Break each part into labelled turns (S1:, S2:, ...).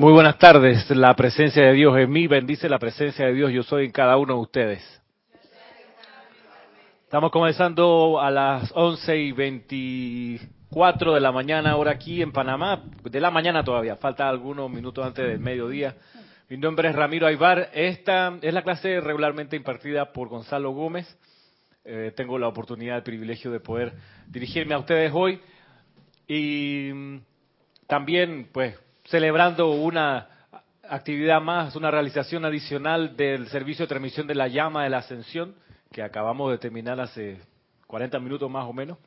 S1: Muy buenas tardes. La presencia de Dios en mí bendice la presencia de Dios. Yo soy en cada uno de ustedes. Estamos comenzando a las 11 y 24 de la mañana, ahora aquí en Panamá. De la mañana todavía, falta algunos minutos antes del mediodía. Mi nombre es Ramiro Aybar. Esta es la clase regularmente impartida por Gonzalo Gómez. Eh, tengo la oportunidad, el privilegio de poder dirigirme a ustedes hoy. Y mm, también, pues, celebrando una actividad más, una realización adicional del servicio de transmisión de la llama de la ascensión, que acabamos de terminar hace 40 minutos más o menos,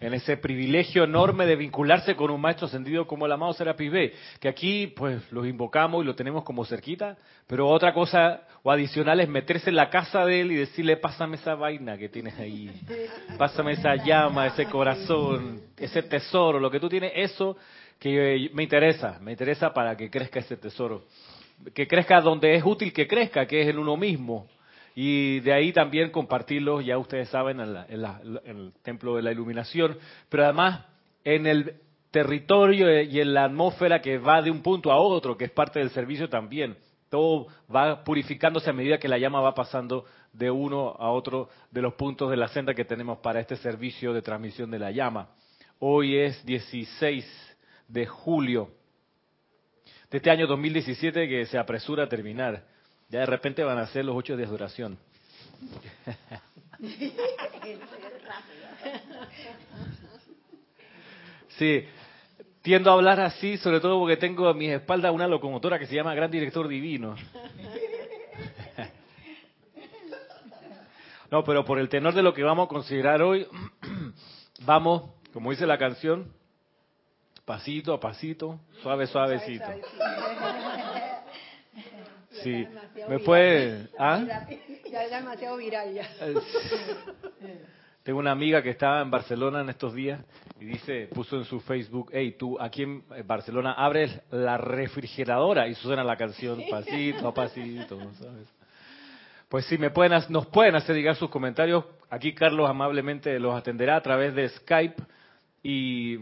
S1: en ese privilegio enorme de vincularse con un maestro ascendido como el amado Serapis B, que aquí pues los invocamos y lo tenemos como cerquita, pero otra cosa o adicional es meterse en la casa de él y decirle, pásame esa vaina que tienes ahí, pásame esa llama, ese corazón, ese tesoro, lo que tú tienes, eso que me interesa, me interesa para que crezca ese tesoro, que crezca donde es útil que crezca, que es en uno mismo. Y de ahí también compartirlo, ya ustedes saben, en, el templo de la iluminación, pero además en el territorio y en la atmósfera que va de un punto a otro, que es parte del servicio también. Todo va purificándose a medida que la llama va pasando de uno a otro de los puntos de la senda que tenemos para este servicio de transmisión de la llama. Hoy es 16 de julio de este año 2017 que se apresura a terminar. Ya de repente van a ser los ocho días de duración. Sí, tiendo a hablar así, sobre todo porque tengo a mis espaldas una locomotora que se llama Gran Director Divino. No, pero por el tenor de lo que vamos a considerar hoy, vamos, como dice la canción, pasito a pasito, suave, suavecito. Sí, me puede... ¿ah? Ya es demasiado viral ya. Tengo una amiga que estaba en Barcelona en estos días y dice, puso en su Facebook, hey, tú aquí en Barcelona abres la refrigeradora y suena la canción pasito a pasito, ¿sabes? Pues sí, me pueden, nos pueden hacer llegar sus comentarios. Aquí Carlos amablemente los atenderá a través de Skype y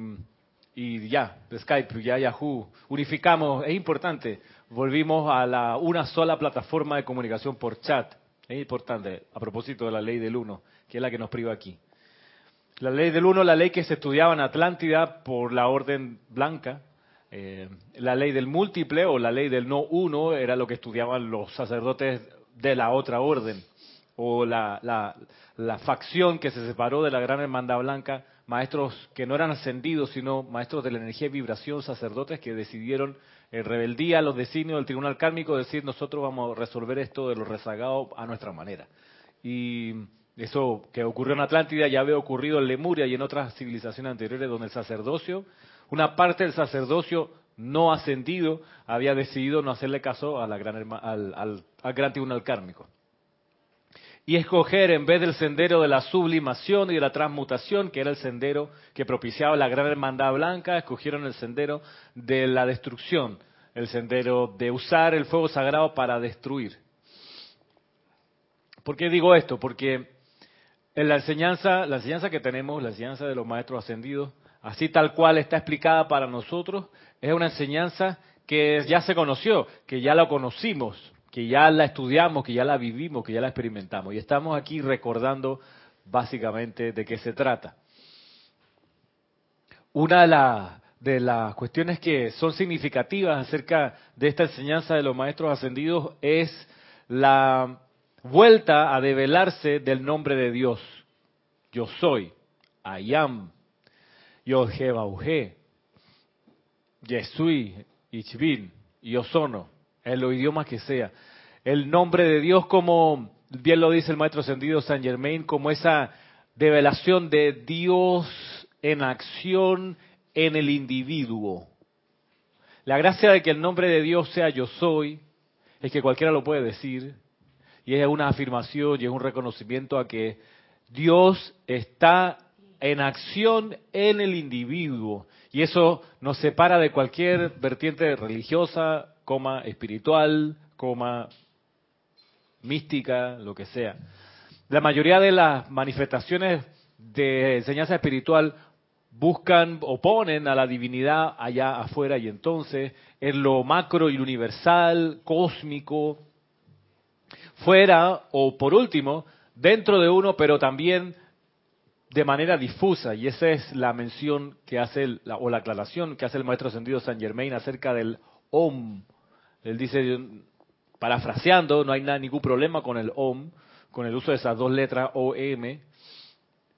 S1: y ya, Skype, ya Yahoo, unificamos, es importante, volvimos a la una sola plataforma de comunicación por chat, es importante, a propósito de la ley del uno, que es la que nos priva aquí. La ley del uno, la ley que se estudiaba en Atlántida por la orden blanca, eh, la ley del múltiple o la ley del no uno era lo que estudiaban los sacerdotes de la otra orden, o la, la, la facción que se separó de la gran hermandad blanca maestros que no eran ascendidos, sino maestros de la energía y vibración, sacerdotes que decidieron en rebeldía a los designios del tribunal kármico decir nosotros vamos a resolver esto de los rezagados a nuestra manera. Y eso que ocurrió en Atlántida ya había ocurrido en Lemuria y en otras civilizaciones anteriores donde el sacerdocio, una parte del sacerdocio no ascendido había decidido no hacerle caso a la gran, al, al gran tribunal kármico y escoger en vez del sendero de la sublimación y de la transmutación, que era el sendero que propiciaba la gran hermandad blanca, escogieron el sendero de la destrucción, el sendero de usar el fuego sagrado para destruir. ¿Por qué digo esto? Porque en la enseñanza, la enseñanza que tenemos, la enseñanza de los maestros ascendidos, así tal cual está explicada para nosotros, es una enseñanza que ya se conoció, que ya la conocimos, que ya la estudiamos, que ya la vivimos, que ya la experimentamos. Y estamos aquí recordando básicamente de qué se trata. Una de, las cuestiones que son significativas acerca de esta enseñanza de los maestros ascendidos es la vuelta a develarse del nombre de Dios. Yo soy, I am, yo Bauge, Yesui, Ichbin, Yo sono en los idiomas que sea. El nombre de Dios como, bien lo dice el maestro ascendido San Germain, como esa develación de Dios en acción en el individuo. La gracia de que el nombre de Dios sea yo soy, es que cualquiera lo puede decir, y es una afirmación y es un reconocimiento a que Dios está en acción en el individuo, y eso nos separa de cualquier vertiente religiosa, coma espiritual, coma mística, lo que sea. La mayoría de las manifestaciones de enseñanza espiritual buscan o ponen a la divinidad allá afuera y entonces en lo macro y universal, cósmico, fuera o por último, dentro de uno, pero también de manera difusa. Y esa es la mención que hace, o la aclaración que hace el maestro ascendido San Germain acerca del OM. Él dice, parafraseando, no hay nada, ningún problema con el OM, con el uso de esas dos letras OM,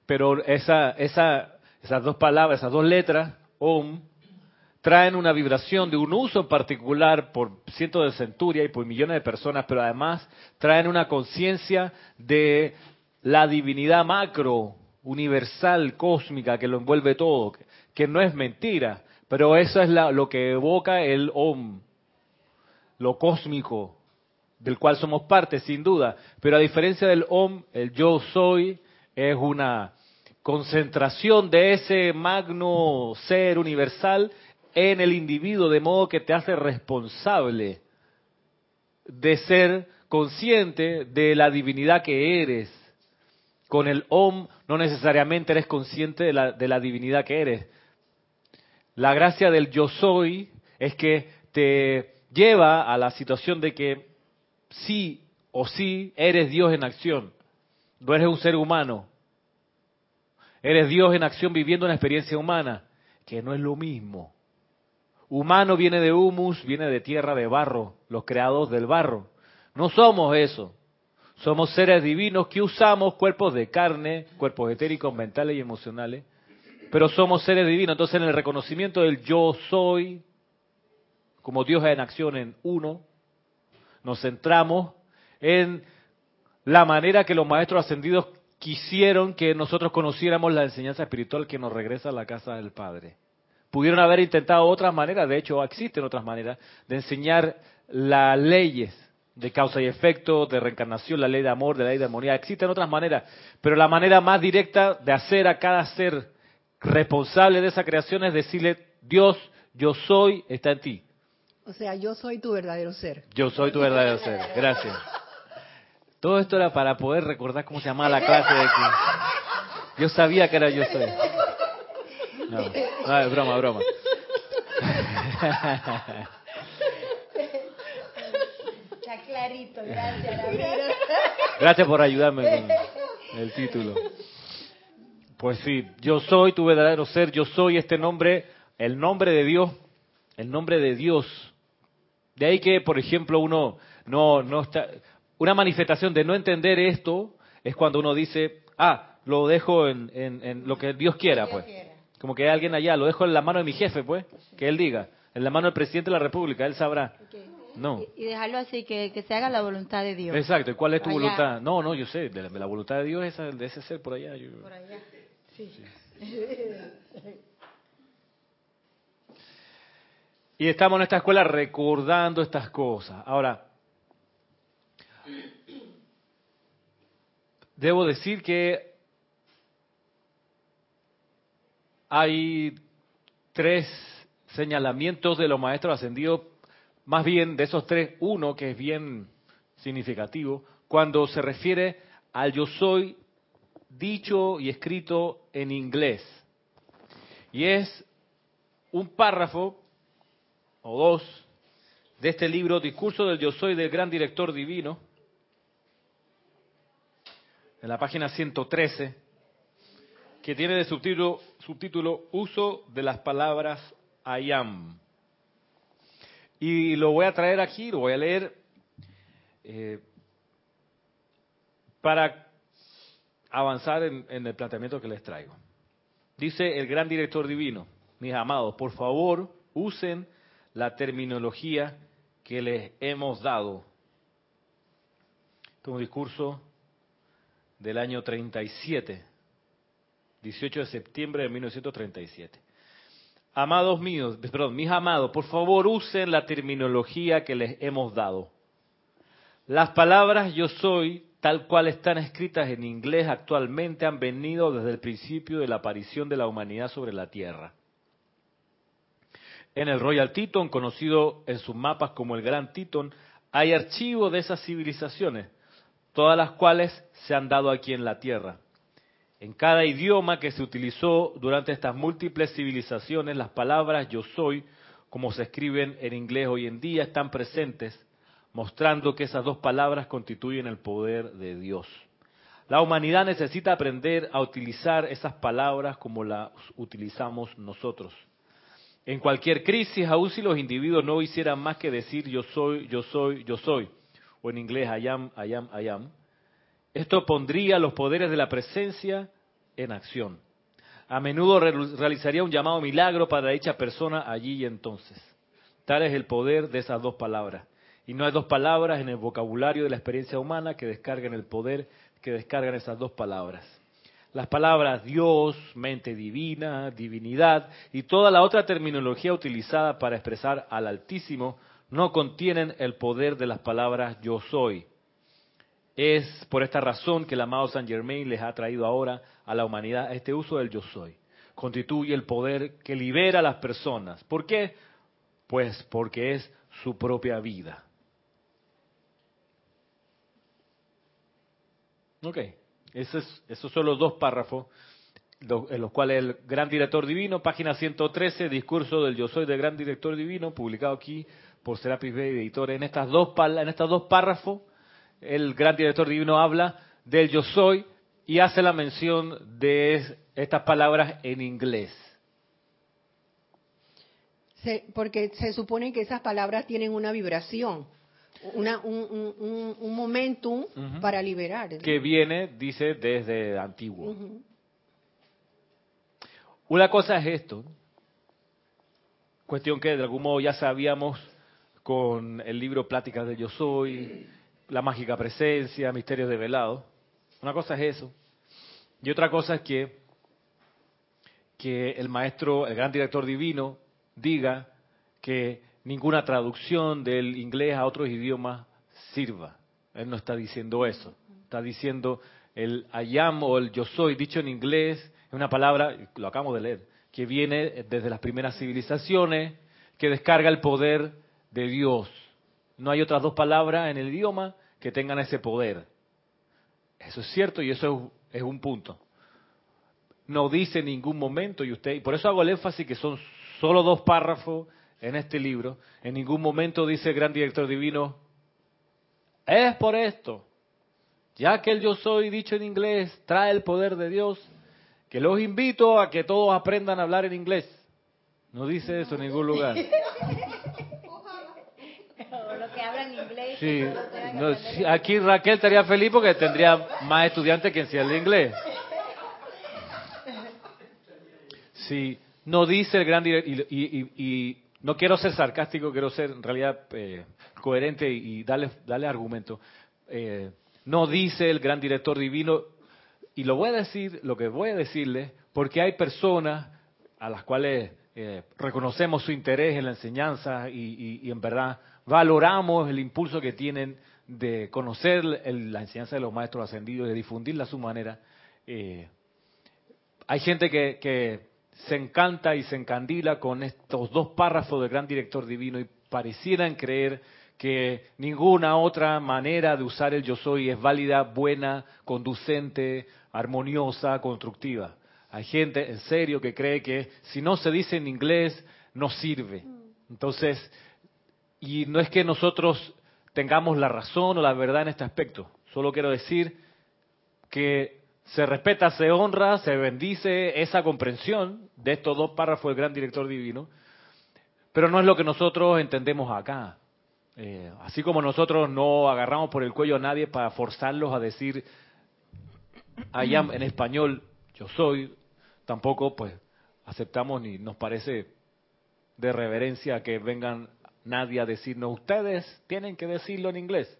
S1: pero esa, esa, esas dos palabras, esas dos letras, OM, traen una vibración de un uso en particular por cientos de centurias y por millones de personas, pero además traen una conciencia de la divinidad macro, universal, cósmica, que lo envuelve todo, que no es mentira, pero eso es lo que evoca el OM, lo cósmico, del cual somos parte, sin duda. Pero a diferencia del OM, el yo soy es una concentración de ese magno ser universal en el individuo, de modo que te hace responsable de ser consciente de la divinidad que eres. Con el OM no necesariamente eres consciente de la, de la divinidad que eres. La gracia del yo soy es que te lleva a la situación de que sí o sí eres Dios en acción. No eres un ser humano. Eres Dios en acción viviendo una experiencia humana, que no es lo mismo. Humano viene de humus, viene de tierra, de barro, los creados del barro. No somos eso. Somos seres divinos que usamos cuerpos de carne, cuerpos etéricos, mentales y emocionales, pero somos seres divinos. Entonces en el reconocimiento del yo soy, como Dios en acción en uno, nos centramos en la manera que los maestros ascendidos quisieron que nosotros conociéramos la enseñanza espiritual que nos regresa a la casa del Padre. Pudieron haber intentado otras maneras, de hecho existen otras maneras, de enseñar las leyes de causa y efecto, de reencarnación, la ley de amor, de la ley de armonía. Existen otras maneras, pero la manera más directa de hacer a cada ser responsable de esa creación es decirle, Dios, yo soy, está en ti.
S2: O sea, yo soy tu verdadero ser.
S1: Yo soy tu verdadero ser. Gracias. Todo esto era para poder recordar cómo se llamaba la clase de que yo sabía que era yo soy. No, no es broma, broma.
S2: Está clarito, gracias.
S1: Gracias por ayudarme con el título. Pues sí, yo soy tu verdadero ser, yo soy este nombre, el nombre de Dios, el nombre de Dios de ahí que, por ejemplo, uno no, no está... Una manifestación de no entender esto es cuando uno dice, ah, lo dejo en, en, lo que Dios quiera, pues. Como que hay alguien allá, lo dejo en la mano de mi jefe, pues, que él diga, en la mano del presidente de la República, él sabrá. No.
S2: Y, dejarlo así, que, que, se haga la voluntad de Dios.
S1: Exacto, ¿y cuál es tu voluntad? No, no, yo sé, de la, voluntad de Dios es de ese ser por allá.
S2: Por allá, sí.
S1: Y estamos en esta escuela recordando estas cosas. Ahora, debo decir que hay tres señalamientos de los maestros ascendidos, más bien de esos tres, uno que es bien significativo, cuando se refiere al yo soy dicho y escrito en inglés. Y es un párrafo o dos de este libro, Discurso del Yo Soy del Gran Director Divino, en la página 113, que tiene de subtítulo, Uso de las palabras I am. Y lo voy a traer aquí, lo voy a leer eh, para avanzar en el planteamiento que les traigo. Dice el gran director divino, mis amados, por favor, usen la terminología que les hemos dado. Este es un discurso del año 37, 18 de septiembre de 1937. Amados míos, perdón, mis amados, por favor usen la terminología que les hemos dado. Las palabras yo soy, tal cual están escritas en inglés actualmente, han venido desde el principio de la aparición de la humanidad sobre la Tierra en el Royal Teton, conocido en sus mapas como el Gran Teton, hay archivos de esas civilizaciones, todas las cuales se han dado aquí en la Tierra. En cada idioma que se utilizó durante estas múltiples civilizaciones, las palabras yo soy, como se escriben en inglés hoy en día, están presentes, mostrando que esas dos palabras constituyen el poder de Dios. La humanidad necesita aprender a utilizar esas palabras como las utilizamos nosotros. En cualquier crisis, aun si los individuos no hicieran más que decir yo soy, yo soy, yo soy, o en inglés I am, I am, I am, esto pondría los poderes de la presencia en acción. A menudo realizaría un llamado milagro para dicha persona allí y entonces. Tal es el poder de esas dos palabras. Y no hay dos palabras en el vocabulario de la experiencia humana que descarguen el poder que descargan esas dos palabras. Las palabras Dios, mente divina, divinidad y toda la otra terminología utilizada para expresar al Altísimo no contienen el poder de las palabras yo soy. Es por esta razón que el amado Saint Germain les ha traído ahora a la humanidad este uso del yo soy. Constituye el poder que libera a las personas. ¿Por qué? Pues porque es su propia vida. Ok, esos, esos son los dos párrafos en los cuales el gran director divino, página 113, discurso del yo soy del gran director divino, publicado aquí por Serapis Bay Editor. En estas dos en estos dos párrafos, el gran director divino habla del yo soy y hace la mención de estas palabras en inglés.
S2: porque se supone que esas palabras tienen una vibración, una, un, un, momentum para liberar.
S1: Que viene, dice, desde antiguo. Una cosa es esto, cuestión que de algún modo ya sabíamos con el libro Pláticas de Yo Soy, La Mágica Presencia, Misterios de Velado. Una cosa es eso. Y otra cosa es que, que el maestro, el gran director divino, diga que ninguna traducción del inglés a otros idiomas sirva. Él no está diciendo eso. Está diciendo el I am o el yo soy, dicho en inglés, es una palabra, lo acabamos de leer, que viene desde las primeras civilizaciones, que descarga el poder de Dios. No hay otras dos palabras en el idioma que tengan ese poder. Eso es cierto y eso es, un punto. No dice en ningún momento, y usted, y por eso hago el énfasis que son solo dos párrafos en este libro, en ningún momento dice el gran director divino, es por esto, ya que el yo soy dicho en inglés trae el poder de Dios, que los invito a que todos aprendan a hablar en inglés. No dice eso en ningún lugar. Sí, aquí Raquel estaría feliz porque tendría más estudiantes que en el inglés. Sí, no dice el gran director, y, no quiero ser sarcástico, quiero ser en realidad eh, coherente y darle, darle argumento. Eh, no dice el gran director divino, y lo voy a decir, lo que voy a decirle, porque hay personas a las cuales eh, reconocemos su interés en la enseñanza y en verdad valoramos el impulso que tienen de conocer la enseñanza de los maestros ascendidos, de difundirla a su manera. Hay gente que, se encanta y se encandila con estos dos párrafos del gran director divino y parecieran creer que ninguna otra manera de usar el yo soy es válida, buena, conducente, armoniosa, constructiva. Hay gente en serio que cree que si no se dice en inglés no sirve. Entonces, y no es que nosotros tengamos la razón o la verdad en este aspecto. Solo quiero decir que se respeta, se honra, se bendice esa comprensión de estos dos párrafos del gran director divino, pero no es lo que nosotros entendemos acá. Eh, así como nosotros no agarramos por el cuello a nadie para forzarlos a decir allá en español yo soy, tampoco pues aceptamos ni nos parece de reverencia que vengan nadie a decirnos, ustedes tienen que decirlo en inglés.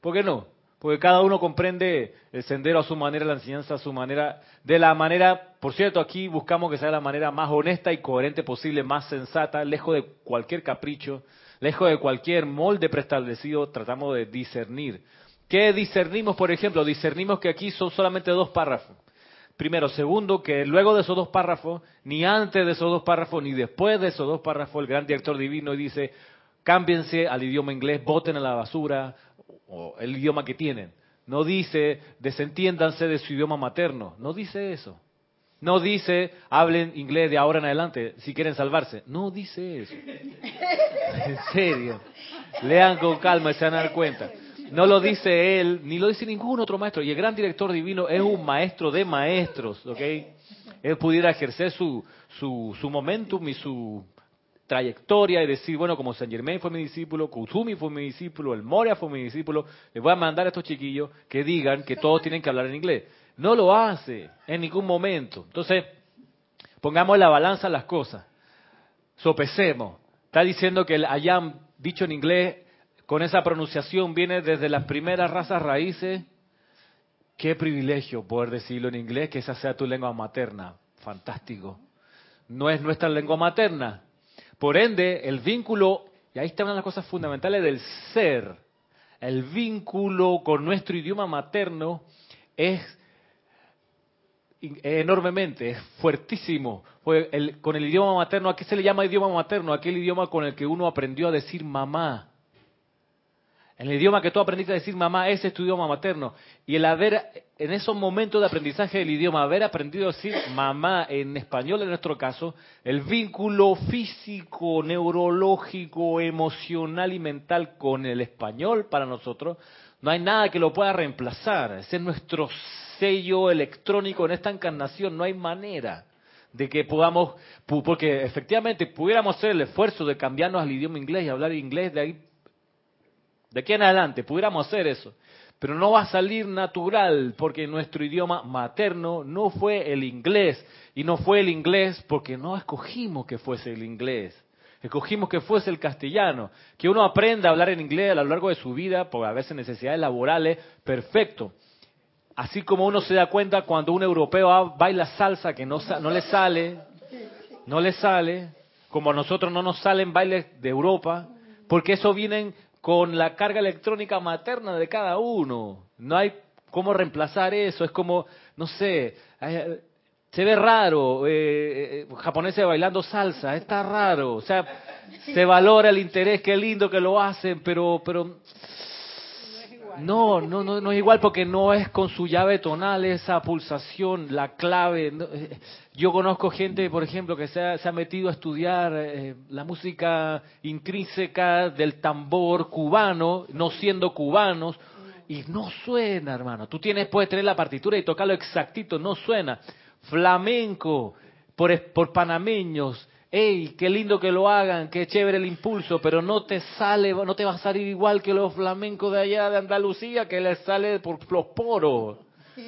S1: ¿Por qué no? Porque cada uno comprende el sendero a su manera, la enseñanza a su manera, de la manera, por cierto, aquí buscamos que sea la manera más honesta y coherente posible, más sensata, lejos de cualquier capricho, lejos de cualquier molde preestablecido, tratamos de discernir. ¿Qué discernimos, por ejemplo? Discernimos que aquí son solamente dos párrafos. Primero, segundo, que luego de esos dos párrafos, ni antes de esos dos párrafos, ni después de esos dos párrafos, el gran director divino dice, cámbiense al idioma inglés, voten a la basura, o el idioma que tienen. no dice desentiéndanse de su idioma materno, no dice eso. No dice hablen inglés de ahora en adelante si quieren salvarse. No dice eso. En serio. Lean con calma y se van a dar cuenta. No lo dice él, ni lo dice ningún otro maestro. Y el gran director divino es un maestro de maestros, ¿ok? Él pudiera ejercer su, su, su momentum y su trayectoria y decir, bueno, como Saint Germain fue mi discípulo, Kusumi fue mi discípulo, el Moria fue mi discípulo, les voy a mandar a estos chiquillos que digan que todos tienen que hablar en inglés. No lo hace en ningún momento. Entonces, pongamos la balanza las cosas. Sopesemos. Está diciendo que el ayam, dicho en inglés, con esa pronunciación, viene desde las primeras razas raíces. Qué privilegio poder decirlo en inglés, que esa sea tu lengua materna. Fantástico. No es nuestra lengua materna, por ende, el vínculo, y ahí está una de las cosas fundamentales del ser, el vínculo con nuestro idioma materno es enormemente, es fuertísimo. con el idioma materno, ¿a qué se le llama idioma materno? Aquel idioma con el que uno aprendió a decir mamá. El idioma que tú aprendiste a decir mamá, ese es tu idioma materno. Y el haber, en esos momentos de aprendizaje del idioma, haber aprendido a decir mamá en español en nuestro caso, el vínculo físico, neurológico, emocional y mental con el español para nosotros, no hay nada que lo pueda reemplazar. Ese es nuestro sello electrónico en esta encarnación, no hay manera de que podamos, porque efectivamente pudiéramos hacer el esfuerzo de cambiarnos al idioma inglés y hablar inglés, de ahí de aquí en adelante pudiéramos hacer eso, pero no va a salir natural porque nuestro idioma materno no fue el inglés y no fue el inglés porque no escogimos que fuese el inglés. Escogimos que fuese el castellano, que uno aprenda a hablar en inglés a lo largo de su vida, por a veces necesidades laborales, perfecto. Así como uno se da cuenta cuando un europeo baila salsa que no, no le sale, no le sale, como a nosotros no nos salen bailes de Europa, porque eso viene con la carga electrónica materna de cada uno. No hay cómo reemplazar eso. Es como, no sé, se ve raro, eh, eh, japoneses bailando salsa, está raro. O sea, se valora el interés, qué lindo que lo hacen, pero, pero no, no, no, no es igual porque no es con su llave tonal esa pulsación, la clave. Eh, yo conozco gente, por ejemplo, que se ha, metido a estudiar eh, la música intrínseca del tambor cubano, no siendo cubanos, y no suena, hermano. Tú tienes, puedes tener la partitura y tocarlo exactito, no suena. Flamenco, por, por panameños, ¡Ey, qué lindo que lo hagan, qué chévere el impulso! Pero no te sale, no te va a salir igual que los flamencos de allá de Andalucía, que les sale por los poros.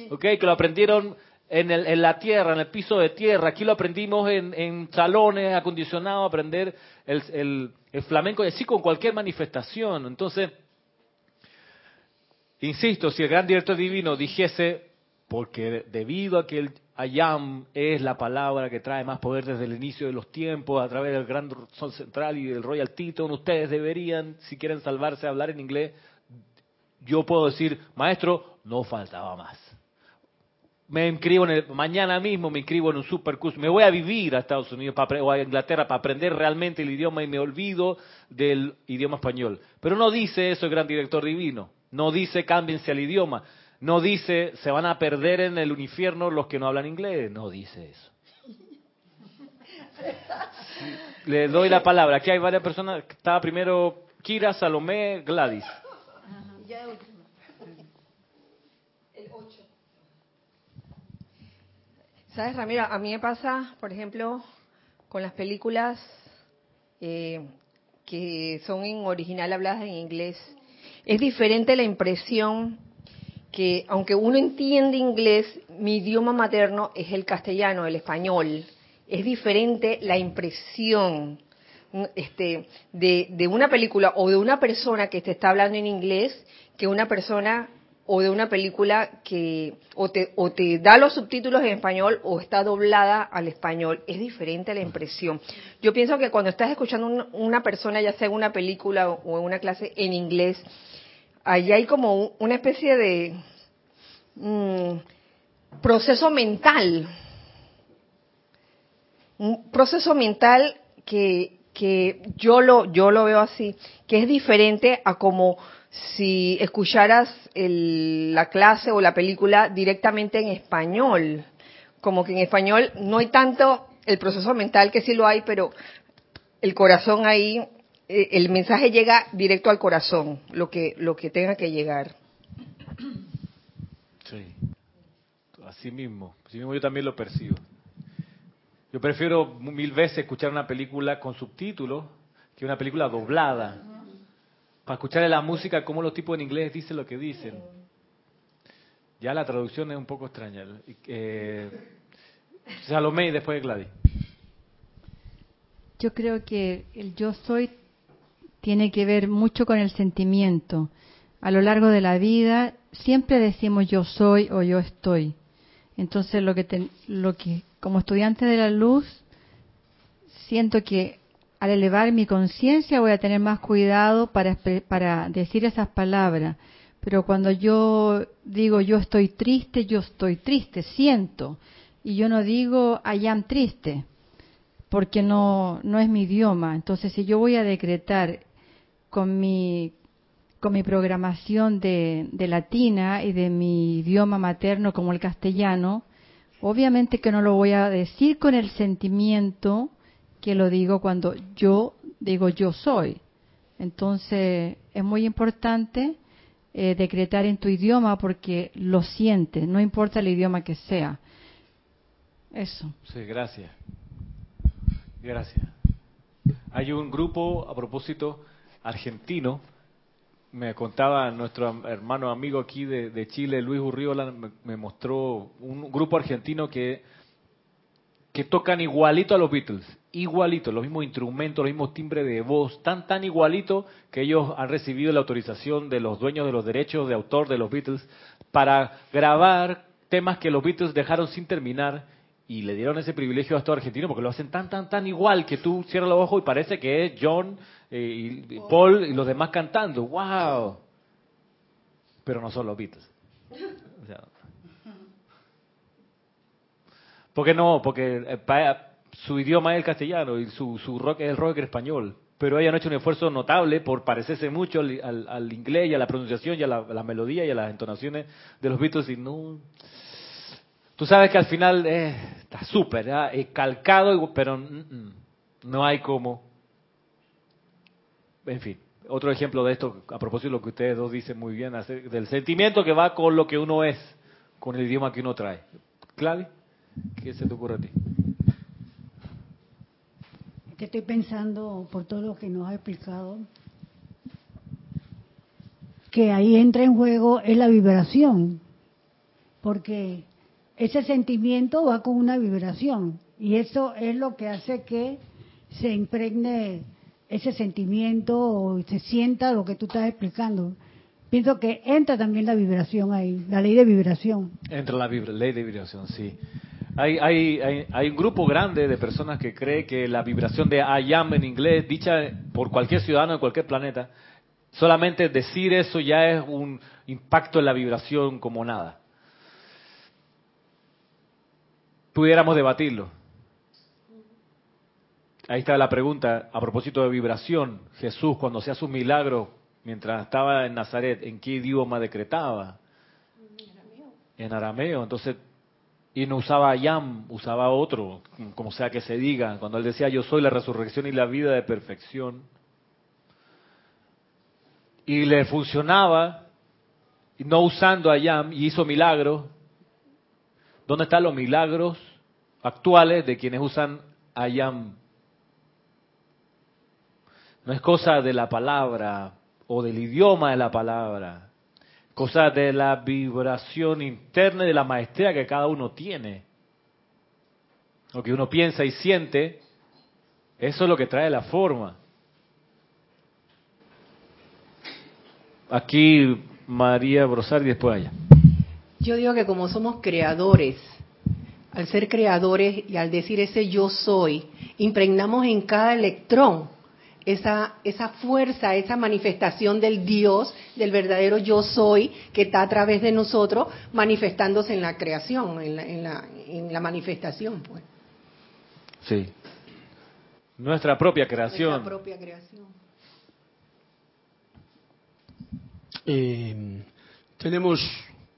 S1: ¿Ok? Que lo aprendieron en, el, en la tierra, en el piso de tierra. Aquí lo aprendimos en, en salones acondicionados, aprender el, el, el flamenco y así con cualquier manifestación. Entonces, insisto, si el gran director divino dijese, porque debido a que el Ayam es la palabra que trae más poder desde el inicio de los tiempos, a través del Gran Sol Central y del Royal Teton. Ustedes deberían, si quieren salvarse, hablar en inglés. Yo puedo decir, maestro, no faltaba más. Me inscribo en el, mañana mismo me inscribo en un supercurso. Me voy a vivir a Estados Unidos o a Inglaterra para aprender realmente el idioma y me olvido del idioma español. Pero no dice eso el gran director divino. No dice cámbiense al idioma no dice, se van a perder en el infierno los que no hablan inglés. No dice eso. Le doy la palabra. Aquí hay varias personas. Estaba primero Kira, Salomé, Gladys.
S2: ¿Sabes, Ramiro? A mí me pasa, por ejemplo, con las películas eh, que son en original habladas en inglés. Es diferente la impresión que aunque uno entiende inglés, mi idioma materno es el castellano, el español. Es diferente la impresión este, de, de, una película o de una persona que te está hablando en inglés que una persona o de una película que o te, o te da los subtítulos en español o está doblada al español. Es diferente la impresión. Yo pienso que cuando estás escuchando una persona, ya sea en una película o en una clase en inglés, ahí hay como una especie de mm, proceso mental, un proceso mental que, que yo lo yo lo veo así, que es diferente a como si escucharas la clase o la película directamente en español. Como que en español no hay tanto el proceso mental que sí lo hay, pero el corazón ahí, el mensaje llega directo al corazón, lo que, lo que tenga que llegar.
S1: Sí, así mismo, así mismo yo también lo percibo. Yo prefiero mil veces escuchar una película con subtítulos que una película doblada. Para escuchar la música, cómo los tipos en inglés dicen lo que dicen. Ya la traducción es un poco extraña. Eh, Salomé y después Gladys.
S3: Yo creo que el yo soy tiene que ver mucho con el sentimiento. A lo largo de la vida siempre decimos yo soy o yo estoy. Entonces lo que, lo que como estudiante de la luz siento que al elevar mi conciencia voy a tener más cuidado para, para decir esas palabras. Pero cuando yo digo yo estoy triste, yo estoy triste, siento. Y yo no digo I triste porque no, no es mi idioma. Entonces, si yo voy a decretar con mi, con mi programación de, de latina y de mi idioma materno como el castellano, obviamente que no lo voy a decir con el sentimiento que lo digo cuando yo digo yo soy. Entonces, es muy importante eh, decretar en tu idioma porque lo sientes, no importa el idioma que sea. Eso.
S1: Sí, gracias. Gracias. Hay un grupo, a propósito, argentino, me contaba nuestro hermano amigo aquí de, Chile, Luis Urriola, me, mostró un grupo argentino que, que tocan igualito a los Beatles, igualito, los mismos instrumentos, los mismos timbres de voz, tan, tan igualito que ellos han recibido la autorización de los dueños de los derechos de autor de los Beatles para grabar temas que los Beatles dejaron sin terminar y le dieron ese privilegio a estos argentinos porque lo hacen tan, tan, tan igual que tú cierras los ojos y parece que es John eh, y Paul y los demás cantando. ¡Wow! Pero no son los Beatles. ¿Por qué no? Porque eh, su idioma es el castellano y su, su rock es el rock español. Pero ellos han hecho un esfuerzo notable por parecerse mucho al, inglés y a la pronunciación y a la, la melodía y a las entonaciones de los Beatles y no Tú sabes que al final eh, está súper, calcado, pero no hay como. En fin, otro ejemplo de esto, a propósito de lo que ustedes dos dicen muy bien, del sentimiento que va con lo que uno es, con el idioma que uno trae. Clave, ¿qué se te ocurre a ti?
S4: Que estoy pensando, por todo lo que nos ha explicado, que ahí entra en juego es la vibración, porque ese sentimiento va con una vibración y eso es lo que hace que se impregne ese sentimiento o se sienta lo que tú estás explicando. Pienso que entra también la vibración ahí, la ley de vibración.
S1: Entra la ley de vibración, sí. Hay, hay, hay, un grupo grande de personas que cree que la vibración de I am en inglés, dicha por cualquier ciudadano de cualquier planeta, solamente decir eso ya es un impacto en la vibración como nada. Pudiéramos debatirlo. Ahí está la pregunta a propósito de vibración. Jesús, cuando hacía sus milagros, mientras estaba en Nazaret, ¿en qué idioma decretaba? En arameo. En arameo. Entonces, y no usaba Yam, usaba otro, como sea que se diga. Cuando él decía, yo soy la resurrección y la vida de perfección. Y le funcionaba, no usando a Yam, y hizo milagros, ¿Dónde están los milagros actuales de quienes usan ayam? No es cosa de la palabra o del idioma de la palabra, cosa de la vibración interna y de la maestría que cada uno tiene. Lo que uno piensa y siente, eso es lo que trae la forma. Aquí María Brosar y después allá.
S5: Yo digo que como somos creadores, al ser creadores y al decir ese yo soy, impregnamos en cada electrón esa, esa fuerza, esa manifestación del Dios, del verdadero yo soy, que está a través de nosotros manifestándose en la creación, en la, en la, en la manifestación. Pues.
S1: Sí. Nuestra propia creación.
S5: Nuestra propia creación.
S6: Eh, tenemos,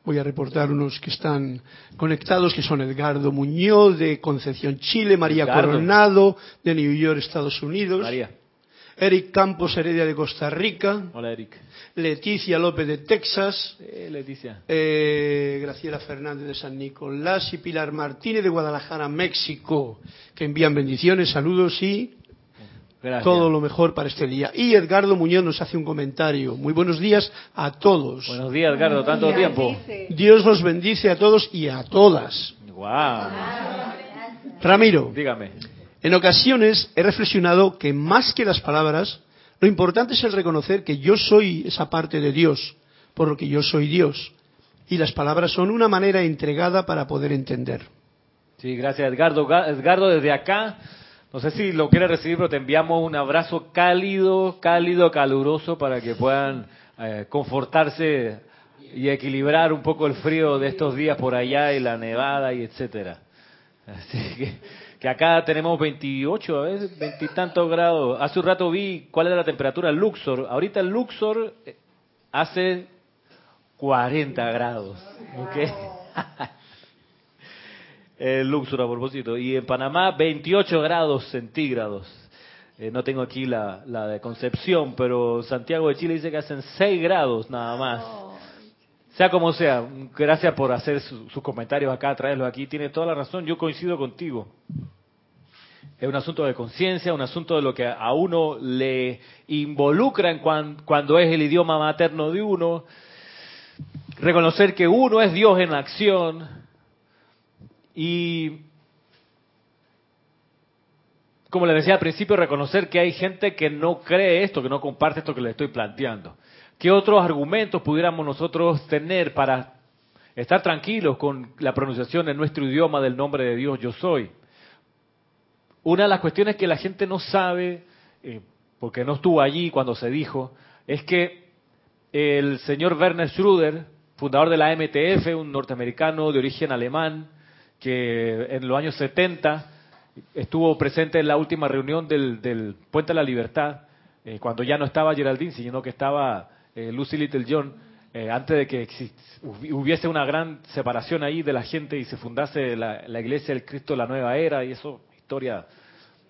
S6: voy a reportar unos que están conectados, que son Edgardo Muñoz de Concepción, Chile, María
S1: Edgardo.
S6: Coronado de New York, Estados Unidos,
S1: María.
S6: Eric Campos Heredia de Costa Rica,
S1: Hola, Eric.
S6: Leticia López de Texas,
S1: Eh, Leticia.
S6: eh, Graciela Fernández de San Nicolás y Pilar Martínez de Guadalajara, México, que envían bendiciones, saludos y
S1: Gracias.
S6: todo lo mejor para este día. Y Edgardo Muñoz nos hace un comentario. Muy buenos días a todos.
S1: Buenos días, Edgardo. Tanto tiempo.
S6: Dios los bendice a todos y a todas.
S1: Wow.
S6: Ramiro,
S1: Dígame.
S6: en ocasiones he reflexionado que más que las palabras, lo importante es el reconocer que yo soy esa parte de Dios, por lo que yo soy Dios. Y las palabras son una manera entregada para poder entender.
S1: Sí, gracias, Edgardo. Ga- Edgardo, desde acá, no sé si lo quieres recibir, pero te enviamos un abrazo cálido, cálido, caluroso para que puedan eh, confortarse y equilibrar un poco el frío de estos días por allá y la nevada y etcétera. Así que, que acá tenemos 28, a veces, veintitantos grados. Hace un rato vi cuál era la temperatura en Luxor. Ahorita en Luxor eh, hace 40 grados. ¿ok? El Luxor a propósito. Y en Panamá 28 grados centígrados. Eh, no tengo aquí la, la de Concepción, pero Santiago de Chile dice que hacen 6 grados nada más. Sea como sea, gracias por hacer su- sus comentarios acá, traerlos aquí. Tiene toda la razón, yo coincido contigo. Es un asunto de conciencia, un asunto de lo que a uno le involucra en cuan- cuando es el idioma materno de uno. Reconocer que uno es Dios en acción y, como les decía al principio, reconocer que hay gente que no cree esto, que no comparte esto que les estoy planteando. ¿Qué otros argumentos pudiéramos nosotros tener para estar tranquilos con la pronunciación en nuestro idioma del nombre de Dios yo soy? Una de las cuestiones que la gente no sabe, eh, porque no estuvo allí cuando se dijo, es que el señor Werner Schröder, fundador de la MTF, un norteamericano de origen alemán, que en los años 70 estuvo presente en la última reunión del, del Puente de la Libertad, eh, cuando ya no estaba Geraldine, sino que estaba eh, Lucy Little John, eh, antes de que hubiese una gran separación ahí de la gente y se fundase la, la Iglesia del Cristo de la Nueva Era, y eso, historia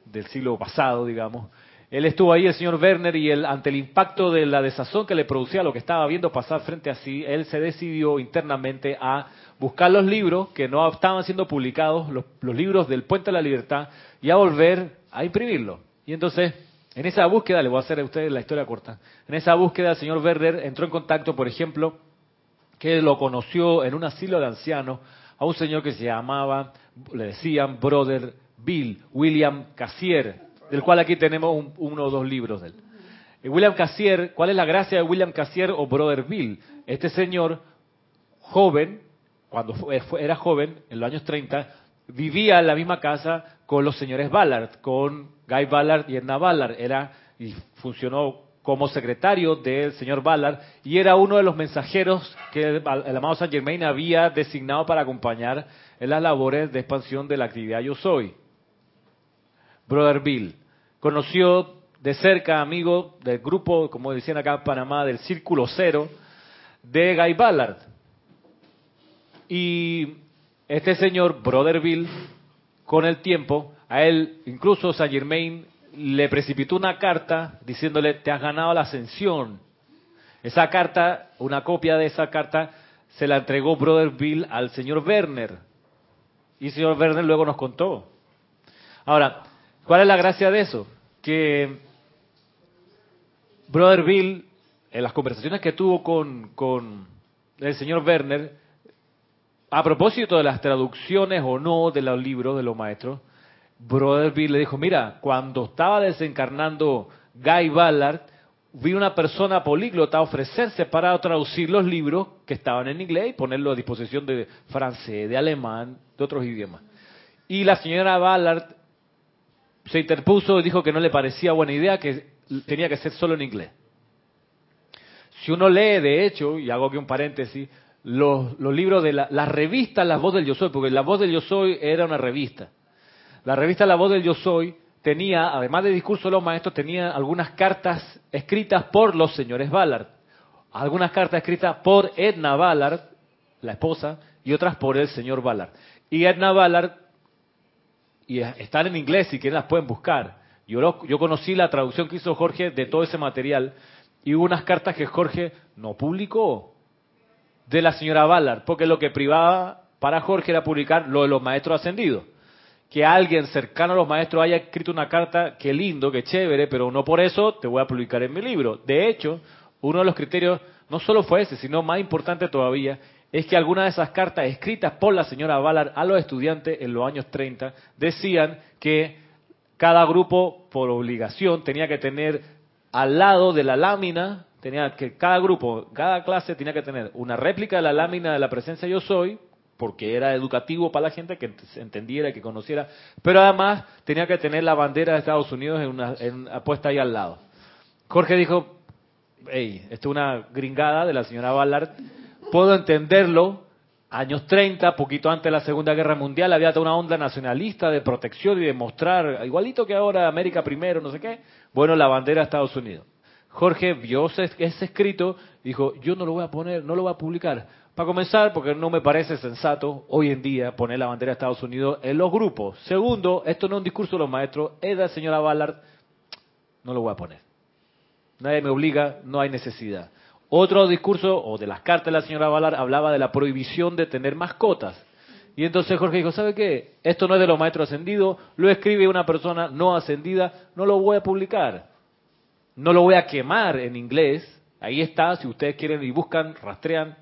S1: del siglo pasado, digamos. Él estuvo ahí, el señor Werner, y él, ante el impacto de la desazón que le producía lo que estaba viendo pasar frente a sí, él se decidió internamente a buscar los libros que no estaban siendo publicados, los, libros del Puente de la Libertad, y a volver a imprimirlos. Y entonces, en esa búsqueda, le voy a hacer a ustedes la historia corta, en esa búsqueda el señor Werner entró en contacto, por ejemplo, que lo conoció en un asilo de ancianos a un señor que se llamaba, le decían Brother Bill, William Cassier, del cual aquí tenemos un- uno o dos libros de él. Eh, William Cassier, ¿cuál es la gracia de William Cassier o Brother Bill? Este señor, joven, cuando fue- fue- era joven, en los años 30, vivía en la misma casa con los señores Ballard, con Guy Ballard y Edna Ballard. Era, y funcionó como secretario del señor Ballard y era uno de los mensajeros que el, el amado Saint Germain había designado para acompañar en las labores de expansión de la actividad Yo Soy. Brother Bill. Conoció de cerca, amigo del grupo, como decían acá en Panamá, del Círculo Cero, de Guy Ballard. Y este señor, Brother Bill, con el tiempo, a él, incluso Saint Germain, le precipitó una carta diciéndole, te has ganado la ascensión. Esa carta, una copia de esa carta, se la entregó Brother Bill al señor Werner. Y el señor Werner luego nos contó. Ahora, ¿cuál es la gracia de eso? Que Brother Bill, en las conversaciones que tuvo con, con el señor Werner, a propósito de las traducciones o no de los libros de los maestros, Brother Bill le dijo, mira, cuando estaba desencarnando Guy Ballard, vi una persona políglota ofrecerse para traducir los libros que estaban en inglés y ponerlo a disposición de francés, de alemán, de otros idiomas. Y la señora Ballard se interpuso y dijo que no le parecía buena idea, que tenía que ser solo en inglés. Si uno lee, de hecho, y hago aquí un paréntesis, los, libros de la, la revista La Voz del Yo Soy, porque La Voz del Yo Soy era una revista. La revista La Voz del Yo Soy tenía, además de discurso de los maestros, tenía algunas cartas escritas por los señores Ballard. algunas cartas escritas por Edna Ballard, la esposa, y otras por el señor Ballard. Y Edna Ballard, y están en inglés, si quieren las pueden buscar. Yo, yo conocí la traducción que hizo Jorge de todo ese material y hubo unas cartas que Jorge no publicó de la señora Ballard, porque lo que privaba para Jorge era publicar lo de los maestros ascendidos. Que alguien cercano a los maestros haya escrito una carta, qué lindo, qué chévere, pero no por eso te voy a publicar en mi libro. De hecho, uno de los criterios no solo fue ese, sino más importante todavía, es que algunas de esas cartas escritas por la señora Ballard a los estudiantes en los años 30 decían que cada grupo por obligación tenía que tener al lado de la lámina, tenía que cada grupo, cada clase tenía que tener una réplica de la lámina de la presencia yo soy, porque era educativo para la gente que entendiera, que conociera, pero además tenía que tener la bandera de Estados Unidos en una, en puesta ahí al lado. Jorge dijo, hey, esto es una gringada de la señora Ballard, puedo entenderlo, años 30, poquito antes de la Segunda Guerra Mundial, había toda una onda nacionalista de protección y de mostrar, igualito que ahora América primero, no sé qué, bueno, la bandera de Estados Unidos. Jorge vio ese escrito dijo, yo no lo voy a poner, no lo voy a publicar. Para comenzar, porque no me parece sensato hoy en día poner la bandera de Estados Unidos en los grupos. Segundo, esto no es un discurso de los maestros, es de la señora Ballard, no lo voy a poner. Nadie me obliga, no hay necesidad. Otro discurso, o de las cartas de la señora Ballard, hablaba de la prohibición de tener mascotas. Y entonces Jorge dijo, ¿sabe qué? Esto no es de los maestros ascendidos, lo escribe una persona no ascendida, no lo voy a publicar. No lo voy a quemar en inglés. Ahí está, si ustedes quieren y buscan, rastrean,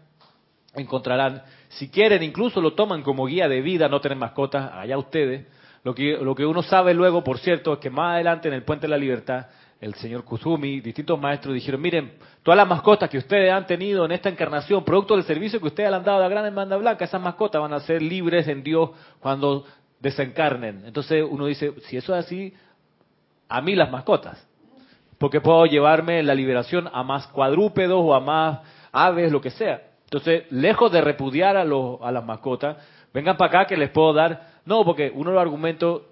S1: encontrarán. Si quieren, incluso lo toman como guía de vida, no tener mascotas, allá ustedes. Lo que, lo que uno sabe luego, por cierto, es que más adelante en el Puente de la Libertad el señor Kusumi, distintos maestros dijeron, miren, todas las mascotas que ustedes han tenido en esta encarnación, producto del servicio que ustedes le han dado a la gran hermandad blanca, esas mascotas van a ser libres en Dios cuando desencarnen. Entonces uno dice, si eso es así, a mí las mascotas, porque puedo llevarme la liberación a más cuadrúpedos o a más aves, lo que sea. Entonces, lejos de repudiar a, a las mascotas, vengan para acá que les puedo dar, no, porque uno de los argumentos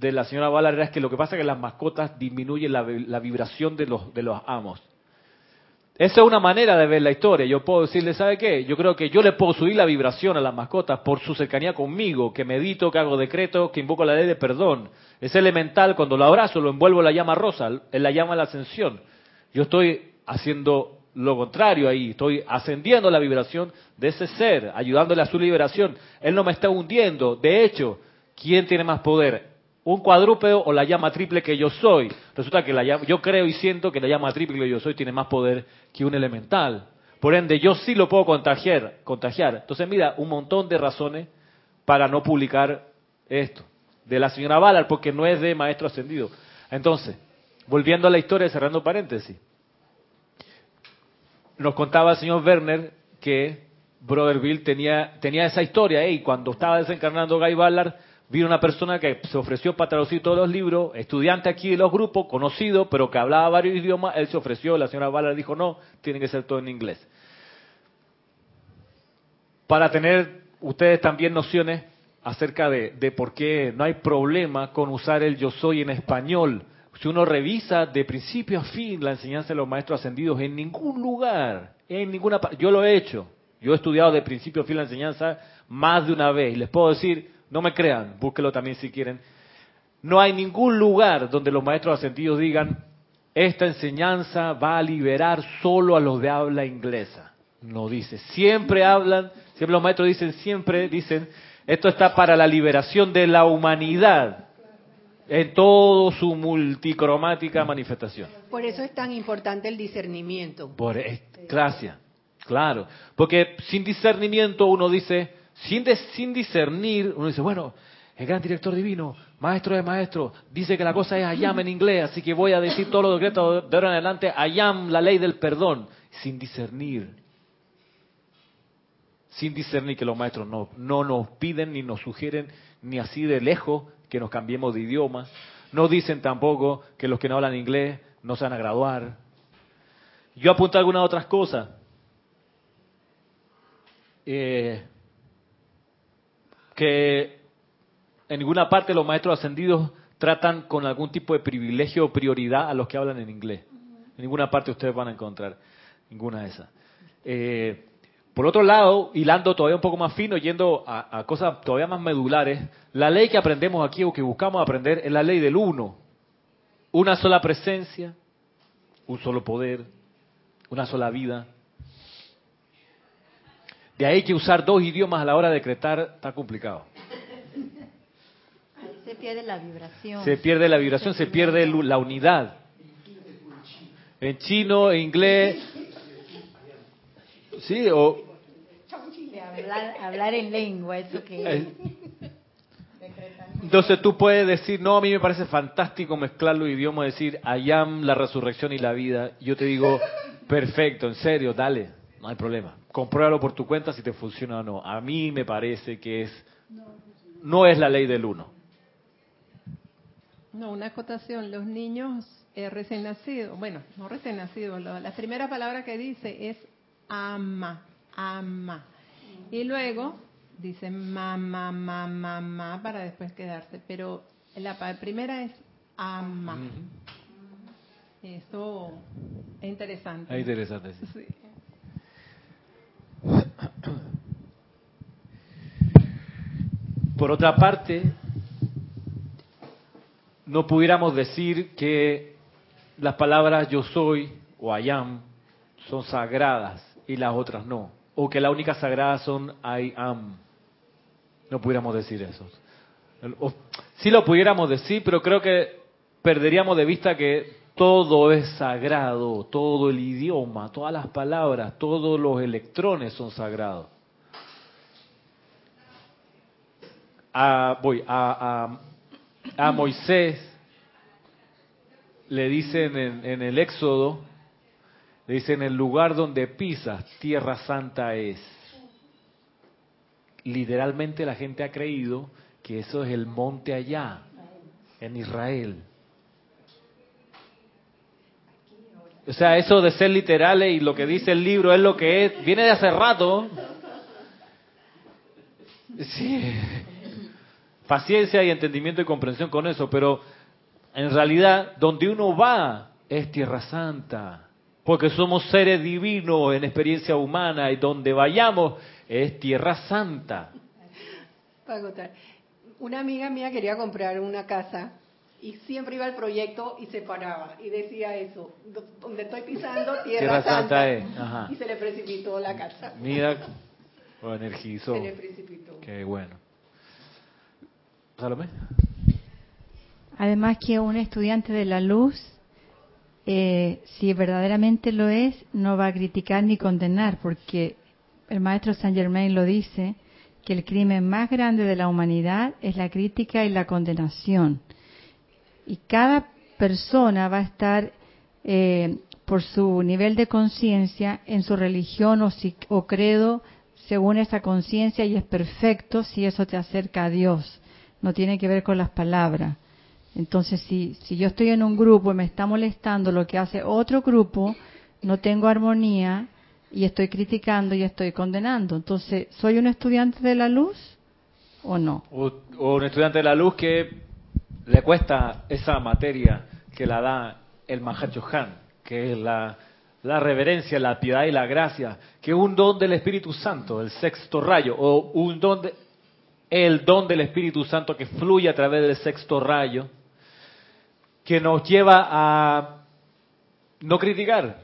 S1: de la señora Ballard es que lo que pasa es que las mascotas disminuyen la, vibración de los, de los amos. Esa es una manera de ver la historia. Yo puedo decirle, ¿sabe qué? Yo creo que yo le puedo subir la vibración a las mascotas por su cercanía conmigo, que medito, que hago decreto, que invoco la ley de perdón. Es elemental, cuando lo abrazo, lo envuelvo en la llama rosa, en la llama de la ascensión. Yo estoy haciendo lo contrario ahí, estoy ascendiendo la vibración de ese ser, ayudándole a su liberación. Él no me está hundiendo. De hecho, ¿quién tiene más poder? Un cuadrúpedo o la llama triple que yo soy. Resulta que la yo creo y siento que la llama triple que yo soy tiene más poder que un elemental. Por ende, yo sí lo puedo contagiar. contagiar. Entonces, mira, un montón de razones para no publicar esto. De la señora Ballard, porque no es de maestro ascendido. Entonces, volviendo a la historia, cerrando paréntesis. Nos contaba el señor Werner que Brother Bill tenía, tenía esa historia, y cuando estaba desencarnando Guy Ballard, Vino una persona que se ofreció para traducir todos los libros, estudiante aquí de los grupos, conocido, pero que hablaba varios idiomas. Él se ofreció, la señora Ballard dijo, no, tiene que ser todo en inglés. Para tener ustedes también nociones acerca de, por qué no hay problema con usar el yo soy en español. Si uno revisa de principio a fin la enseñanza de los maestros ascendidos, en ningún lugar, en ninguna yo lo he hecho, yo he estudiado de principio a fin la enseñanza más de una vez y les puedo decir, no me crean, búsquelo también si quieren. No hay ningún lugar donde los maestros ascendidos digan, esta enseñanza va a liberar solo a los de habla inglesa. No dice. Siempre hablan, siempre los maestros dicen, siempre dicen, esto está para la liberación de la humanidad en toda su multicromática manifestación.
S5: Por eso es tan importante el discernimiento.
S1: Por gracias, claro, porque sin discernimiento uno dice, sin, sin discernir, uno dice, bueno, el gran director divino, maestro de maestros, dice que la cosa es ayam en inglés, así que voy a decir todo lo decretos de ahora en adelante, ayam, la ley del perdón, sin discernir. Sin discernir que los maestros no, no nos piden ni nos sugieren ni así de lejos que nos cambiemos de idioma. No dicen tampoco que los que no hablan inglés no se van a graduar. Yo apunto algunas otras cosas. Eh, que en ninguna parte los maestros ascendidos tratan con algún tipo de privilegio o prioridad a los que hablan en inglés. En ninguna parte ustedes van a encontrar. ninguna de esas. Eh, por otro lado, hilando todavía un poco más fino, yendo a, a cosas todavía más medulares, la ley que aprendemos aquí o que buscamos aprender es la ley del uno. Una sola presencia, un solo poder, una sola vida. De ahí que usar dos idiomas a la hora de decretar está complicado.
S3: Ahí se pierde la vibración.
S1: Se pierde la vibración, se pierde la unidad. En chino, en inglés. Sí, o.
S3: Hablar, hablar en lengua, eso que
S1: eh, Entonces tú puedes decir, no, a mí me parece fantástico mezclar los idiomas, decir, I am la resurrección y la vida. Yo te digo, perfecto, en serio, dale, no hay problema. Compruébalo por tu cuenta si te funciona o no. A mí me parece que es, no es la ley del uno.
S7: No, una acotación. Los niños eh, recién nacidos, bueno, no recién nacidos, la primera palabra que dice es ama, ama. Y luego dice mamá, mamá, mamá para después quedarse. Pero la primera es ama. Eso es interesante.
S1: Es interesante. sí.
S7: Sí.
S1: Por otra parte, no pudiéramos decir que las palabras yo soy o I am son sagradas y las otras no. O que la única sagrada son I am. No pudiéramos decir eso. O- sí lo pudiéramos decir, pero creo que perderíamos de vista que todo es sagrado, todo el idioma, todas las palabras, todos los electrones son sagrados. a, Moisés le dicen en, en el Éxodo, le dicen el lugar donde pisas, tierra santa es. Literalmente la gente ha creído que eso es el monte allá, en Israel. O sea, eso de ser literales y lo que dice el libro es lo que es, viene de hace rato. Sí, paciencia y entendimiento y comprensión con eso, pero en realidad donde uno va es tierra santa, porque somos seres divinos en experiencia humana y donde vayamos es tierra santa.
S5: Una amiga mía quería comprar una casa y siempre iba al proyecto y se paraba y decía eso, "Do- donde estoy pisando, tierra,
S1: Tierra santa
S5: santa.
S1: es, ajá.
S5: Y se le precipitó la casa.
S1: Mira, lo energizó.
S5: Se le precipitó.
S1: Qué bueno. Salomé.
S3: Además que un estudiante de la luz, eh, si verdaderamente lo es, no va a criticar ni condenar, porque el maestro Saint Germain lo dice, que el crimen más grande de la humanidad es la crítica y la condenación. Y cada persona va a estar, eh, por su nivel de conciencia, en su religión o, si- o credo, según esa conciencia, y es perfecto si eso te acerca a Dios. No tiene que ver con las palabras. Entonces, si, si yo estoy en un grupo y me está molestando lo que hace otro grupo, no tengo armonía y estoy criticando y estoy condenando. Entonces, ¿soy un estudiante de la luz o no?
S1: O, o un estudiante de la luz que le cuesta esa materia que la da el Mahachohan, que es la, reverencia, la piedad y la gracia, que es un don del Espíritu Santo, el sexto rayo, o un don de, el don del Espíritu Santo que fluye a través del sexto rayo, que nos lleva a no criticar,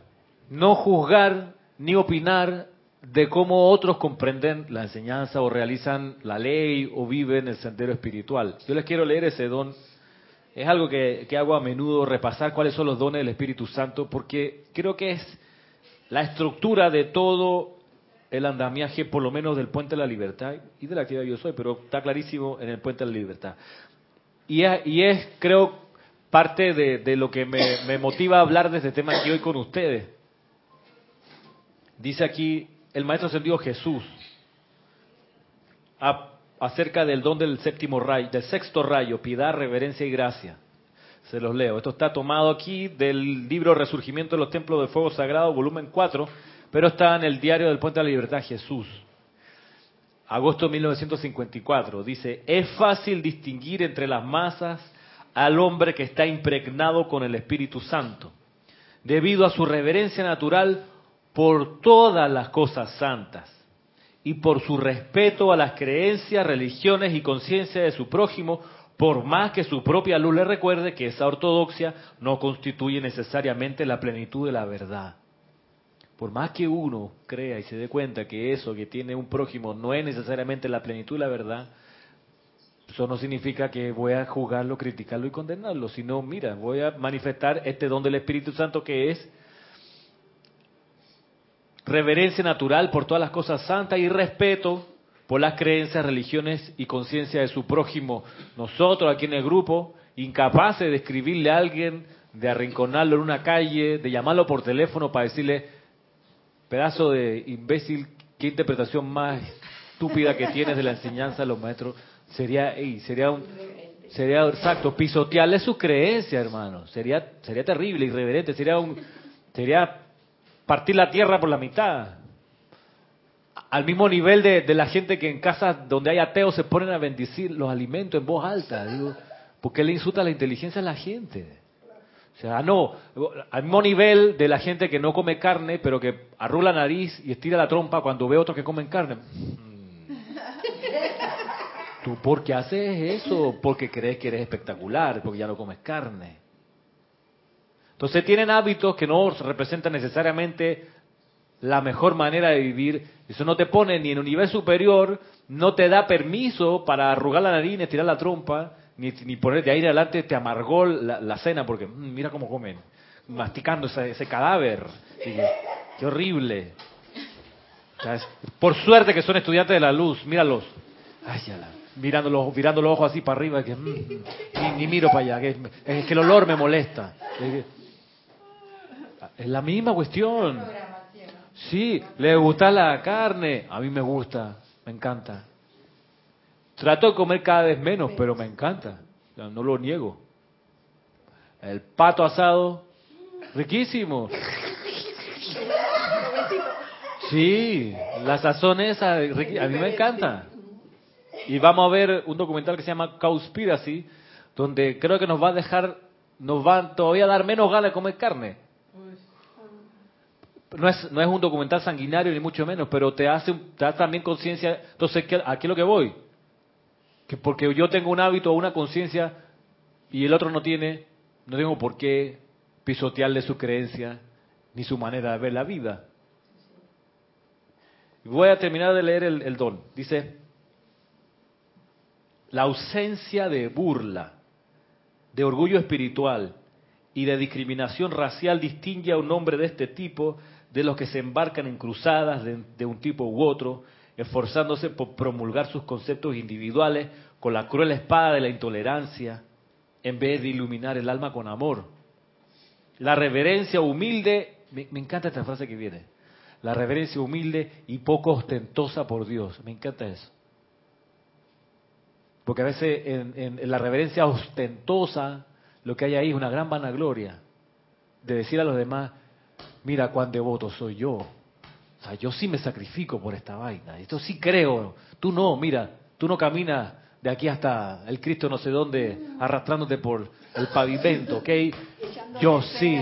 S1: no juzgar ni opinar de cómo otros comprenden la enseñanza o realizan la ley o viven el sendero espiritual. Yo les quiero leer ese don. Es algo que, que hago a menudo, repasar cuáles son los dones del Espíritu Santo, porque creo que es la estructura de todo el andamiaje, por lo menos del Puente de la Libertad y de la actividad Yo Soy, pero está clarísimo en el Puente de la Libertad. Y es, creo, parte de, de lo que me, motiva a hablar de este tema aquí hoy con ustedes. Dice aquí el Maestro Ascendido Jesús acerca del don del séptimo rayo, del sexto rayo, piedad, reverencia y gracia. Se los leo. Esto está tomado aquí del libro Resurgimiento de los Templos del Fuego Sagrado, volumen 4, pero está en el diario del Puente de la Libertad Jesús. Agosto de 1954. Dice, es fácil distinguir entre las masas al hombre que está impregnado con el Espíritu Santo, debido a su reverencia natural por todas las cosas santas y por su respeto a las creencias, religiones y conciencia de su prójimo, por más que su propia luz le recuerde que esa ortodoxia no constituye necesariamente la plenitud de la verdad. Por más que uno crea y se dé cuenta que eso que tiene un prójimo no es necesariamente la plenitud de la verdad, eso no significa que voy a juzgarlo, criticarlo y condenarlo, sino, mira, voy a manifestar este don del Espíritu Santo que es reverencia natural por todas las cosas santas y respeto por las creencias, religiones y conciencia de su prójimo. Nosotros aquí en el grupo, incapaces de escribirle a alguien, de arrinconarlo en una calle, de llamarlo por teléfono para decirle, pedazo de imbécil, qué interpretación más estúpida que tienes de la enseñanza de los maestros, sería, sería un, sería exacto, pisotearle sus creencias, hermano, sería, sería terrible, irreverente, sería un, sería partir la tierra por la mitad al mismo nivel de, la gente que en casas donde hay ateos se ponen a bendecir los alimentos en voz alta. Digo, ¿por qué le insulta la inteligencia a la gente? O sea, no, al mismo nivel de la gente que no come carne, pero que arrula la nariz y estira la trompa cuando ve otros que comen carne. Mm. ¿Tú por qué haces eso? Porque crees que eres espectacular, porque ya no comes carne. Entonces tienen hábitos que no representan necesariamente la mejor manera de vivir. Eso no te pone ni en un nivel superior, no te da permiso para arrugar la nariz, estirar la trompa, ni, ni poner de ahí adelante te amargó la, cena, porque mm, mira cómo comen, masticando ese, cadáver. qué horrible. Por suerte que son estudiantes de la luz, míralos. Ay, mirando los, mirando los ojos así para arriba, que mm, ni, miro para allá, que, es que el olor me molesta. Es la misma cuestión. Sí, le gusta la carne. A mí me gusta, me encanta. Trato de comer cada vez menos, pero me encanta. No lo niego. El pato asado, riquísimo. Sí, la sazón esa, a mí me encanta. Y vamos a ver un documental que se llama Cowspiracy, donde creo que nos va a dejar, nos va todavía a dar menos ganas de comer carne no es, no es un documental sanguinario ni mucho menos, pero te hace, te da también conciencia. Entonces, aquí es lo que voy. Que porque yo tengo un hábito o una conciencia y el otro no tiene, no tengo por qué pisotearle su creencia ni su manera de ver la vida. Voy a terminar de leer el don. Dice, la ausencia de burla, de orgullo espiritual y de discriminación racial distingue a un hombre de este tipo de los que se embarcan en cruzadas de, un tipo u otro, esforzándose por promulgar sus conceptos individuales con la cruel espada de la intolerancia, en vez de iluminar el alma con amor. La reverencia humilde, me, encanta esta frase que viene, la reverencia humilde y poco ostentosa por Dios, me encanta eso. Porque a veces en, la reverencia ostentosa lo que hay ahí es una gran vanagloria de decir a los demás, mira cuán devoto soy yo. O sea, yo sí me sacrifico por esta vaina. Esto sí creo. Tú no, mira, tú no caminas de aquí hasta el Cristo no sé dónde arrastrándote por el pavimento, ¿ok? Yo sí.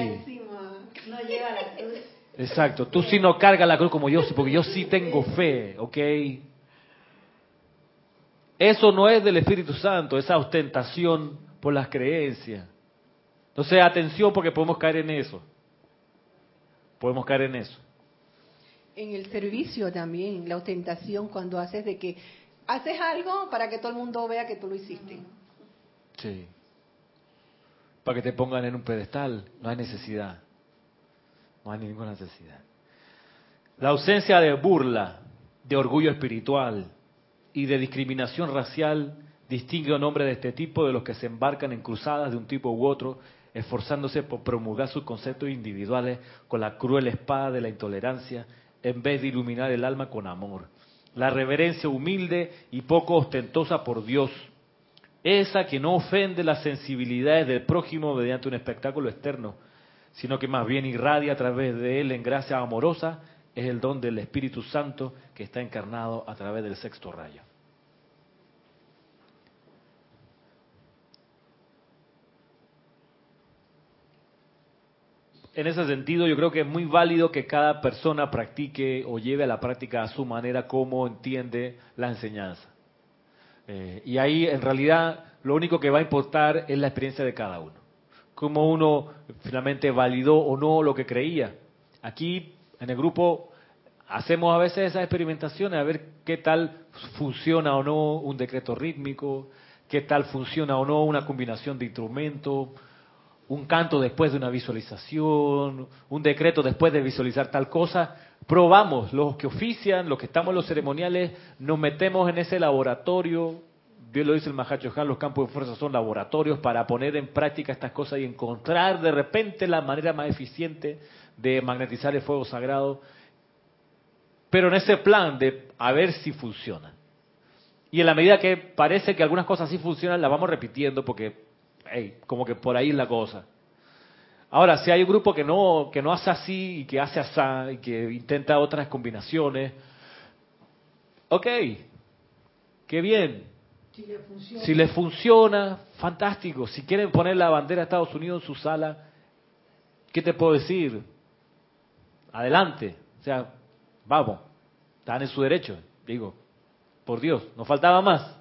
S1: Exacto, tú sí no cargas la cruz como yo, porque yo sí tengo fe, ¿ok? Eso no es del Espíritu Santo, esa ostentación por las creencias. Entonces, atención porque podemos caer en eso podemos caer en eso.
S5: En el servicio también, la ostentación cuando haces de que haces algo para que todo el mundo vea que tú lo hiciste.
S1: Sí. Para que te pongan en un pedestal, no hay necesidad. No hay ninguna necesidad. La ausencia de burla, de orgullo espiritual y de discriminación racial distingue a un hombre de este tipo de los que se embarcan en cruzadas de un tipo u otro esforzándose por promulgar sus conceptos individuales con la cruel espada de la intolerancia, en vez de iluminar el alma con amor. La reverencia humilde y poco ostentosa por Dios, esa que no ofende las sensibilidades del prójimo mediante un espectáculo externo, sino que más bien irradia a través de él en gracia amorosa, es el don del Espíritu Santo que está encarnado a través del sexto rayo. En ese sentido, yo creo que es muy válido que cada persona practique o lleve a la práctica a su manera cómo entiende la enseñanza. Eh, y ahí, en realidad, lo único que va a importar es la experiencia de cada uno. Cómo uno finalmente validó o no lo que creía. Aquí, en el grupo, hacemos a veces esas experimentaciones a ver qué tal funciona o no un decreto rítmico, qué tal funciona o no una combinación de instrumentos, un canto después de una visualización, un decreto después de visualizar tal cosa. Probamos, los que ofician, los que estamos en los ceremoniales, nos metemos en ese laboratorio. Bien lo dice el Mahacho Han, los campos de fuerza son laboratorios para poner en práctica estas cosas y encontrar de repente la manera más eficiente de magnetizar el fuego sagrado. Pero en ese plan de a ver si funciona. Y en la medida que parece que algunas cosas sí funcionan, las vamos repitiendo porque como que por ahí es la cosa. Ahora, si hay un grupo que no, que no hace así y que hace así y que intenta otras combinaciones, ok, qué bien. Si le, funciona. si funciona, fantástico. Si quieren poner la bandera de Estados Unidos en su sala, ¿qué te puedo decir? Adelante. O sea, vamos, están en su derecho. Digo, por Dios, no faltaba más.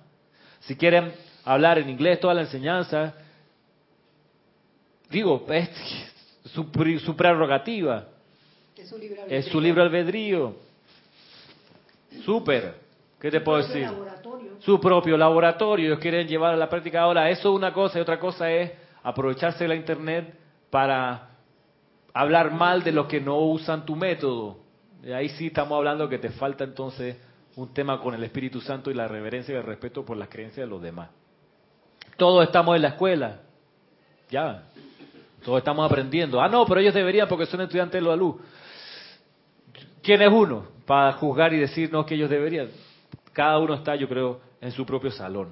S1: Si quieren hablar en inglés toda la enseñanza, Digo, es su, su prerrogativa. Es su libre albedrío. Es su libre albedrío. Súper. ¿Qué te puedo decir? Su propio laboratorio. Ellos quieren llevar a la práctica ahora. Eso es una cosa y otra cosa es aprovecharse de la internet para hablar mal de los que no usan tu método. Y ahí sí estamos hablando que te falta entonces un tema con el Espíritu Santo y la reverencia y el respeto por las creencias de los demás. Todos estamos en la escuela. Ya. Todos estamos aprendiendo. Ah, no, pero ellos deberían porque son estudiantes de la luz. ¿Quién es uno para juzgar y decirnos que ellos deberían? Cada uno está, yo creo, en su propio salón.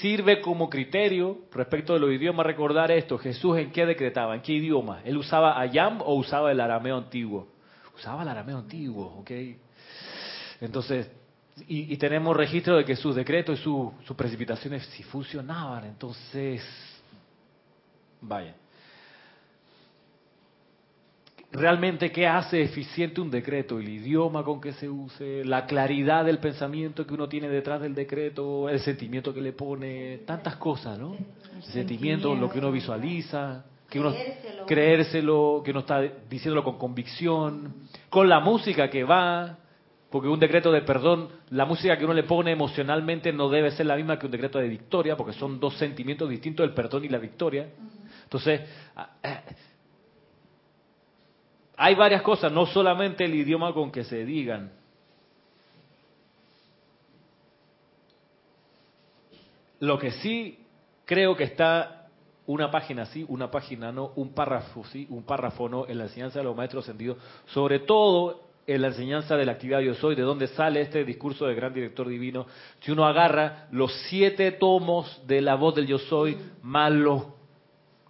S1: Sirve como criterio respecto de los idiomas recordar esto. Jesús en qué decretaba, en qué idioma. ¿Él usaba ayam o usaba el arameo antiguo? Usaba el arameo antiguo, ¿ok? Entonces, y, tenemos registro de que sus decretos y sus precipitaciones sí funcionaban. Entonces, Vaya. Realmente, ¿qué hace eficiente un decreto? El idioma con que se use, la claridad del pensamiento que uno tiene detrás del decreto, el sentimiento que le pone, tantas cosas, ¿no? El sentimiento, lo que uno visualiza, que uno creérselo. creérselo, que uno está diciéndolo con convicción, con la música que va, porque un decreto de perdón, la música que uno le pone emocionalmente no debe ser la misma que un decreto de victoria, porque son dos sentimientos distintos, el perdón y la victoria. Eh, hay varias cosas, no solamente el idioma con que se digan. Lo que sí creo que está una página sí, una página no, un párrafo sí, un párrafo no en la enseñanza de los maestros sentidos, sobre todo en la enseñanza de la actividad yo soy, de dónde sale este discurso del gran director divino. Si uno agarra los siete tomos de la voz del yo soy, más los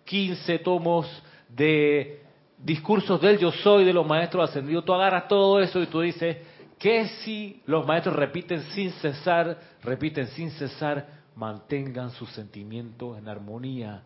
S1: 15 tomos de discursos del yo soy de los maestros ascendidos, tú agarras todo eso y tú dices, que si los maestros repiten sin cesar, repiten sin cesar, mantengan sus sentimientos en armonía,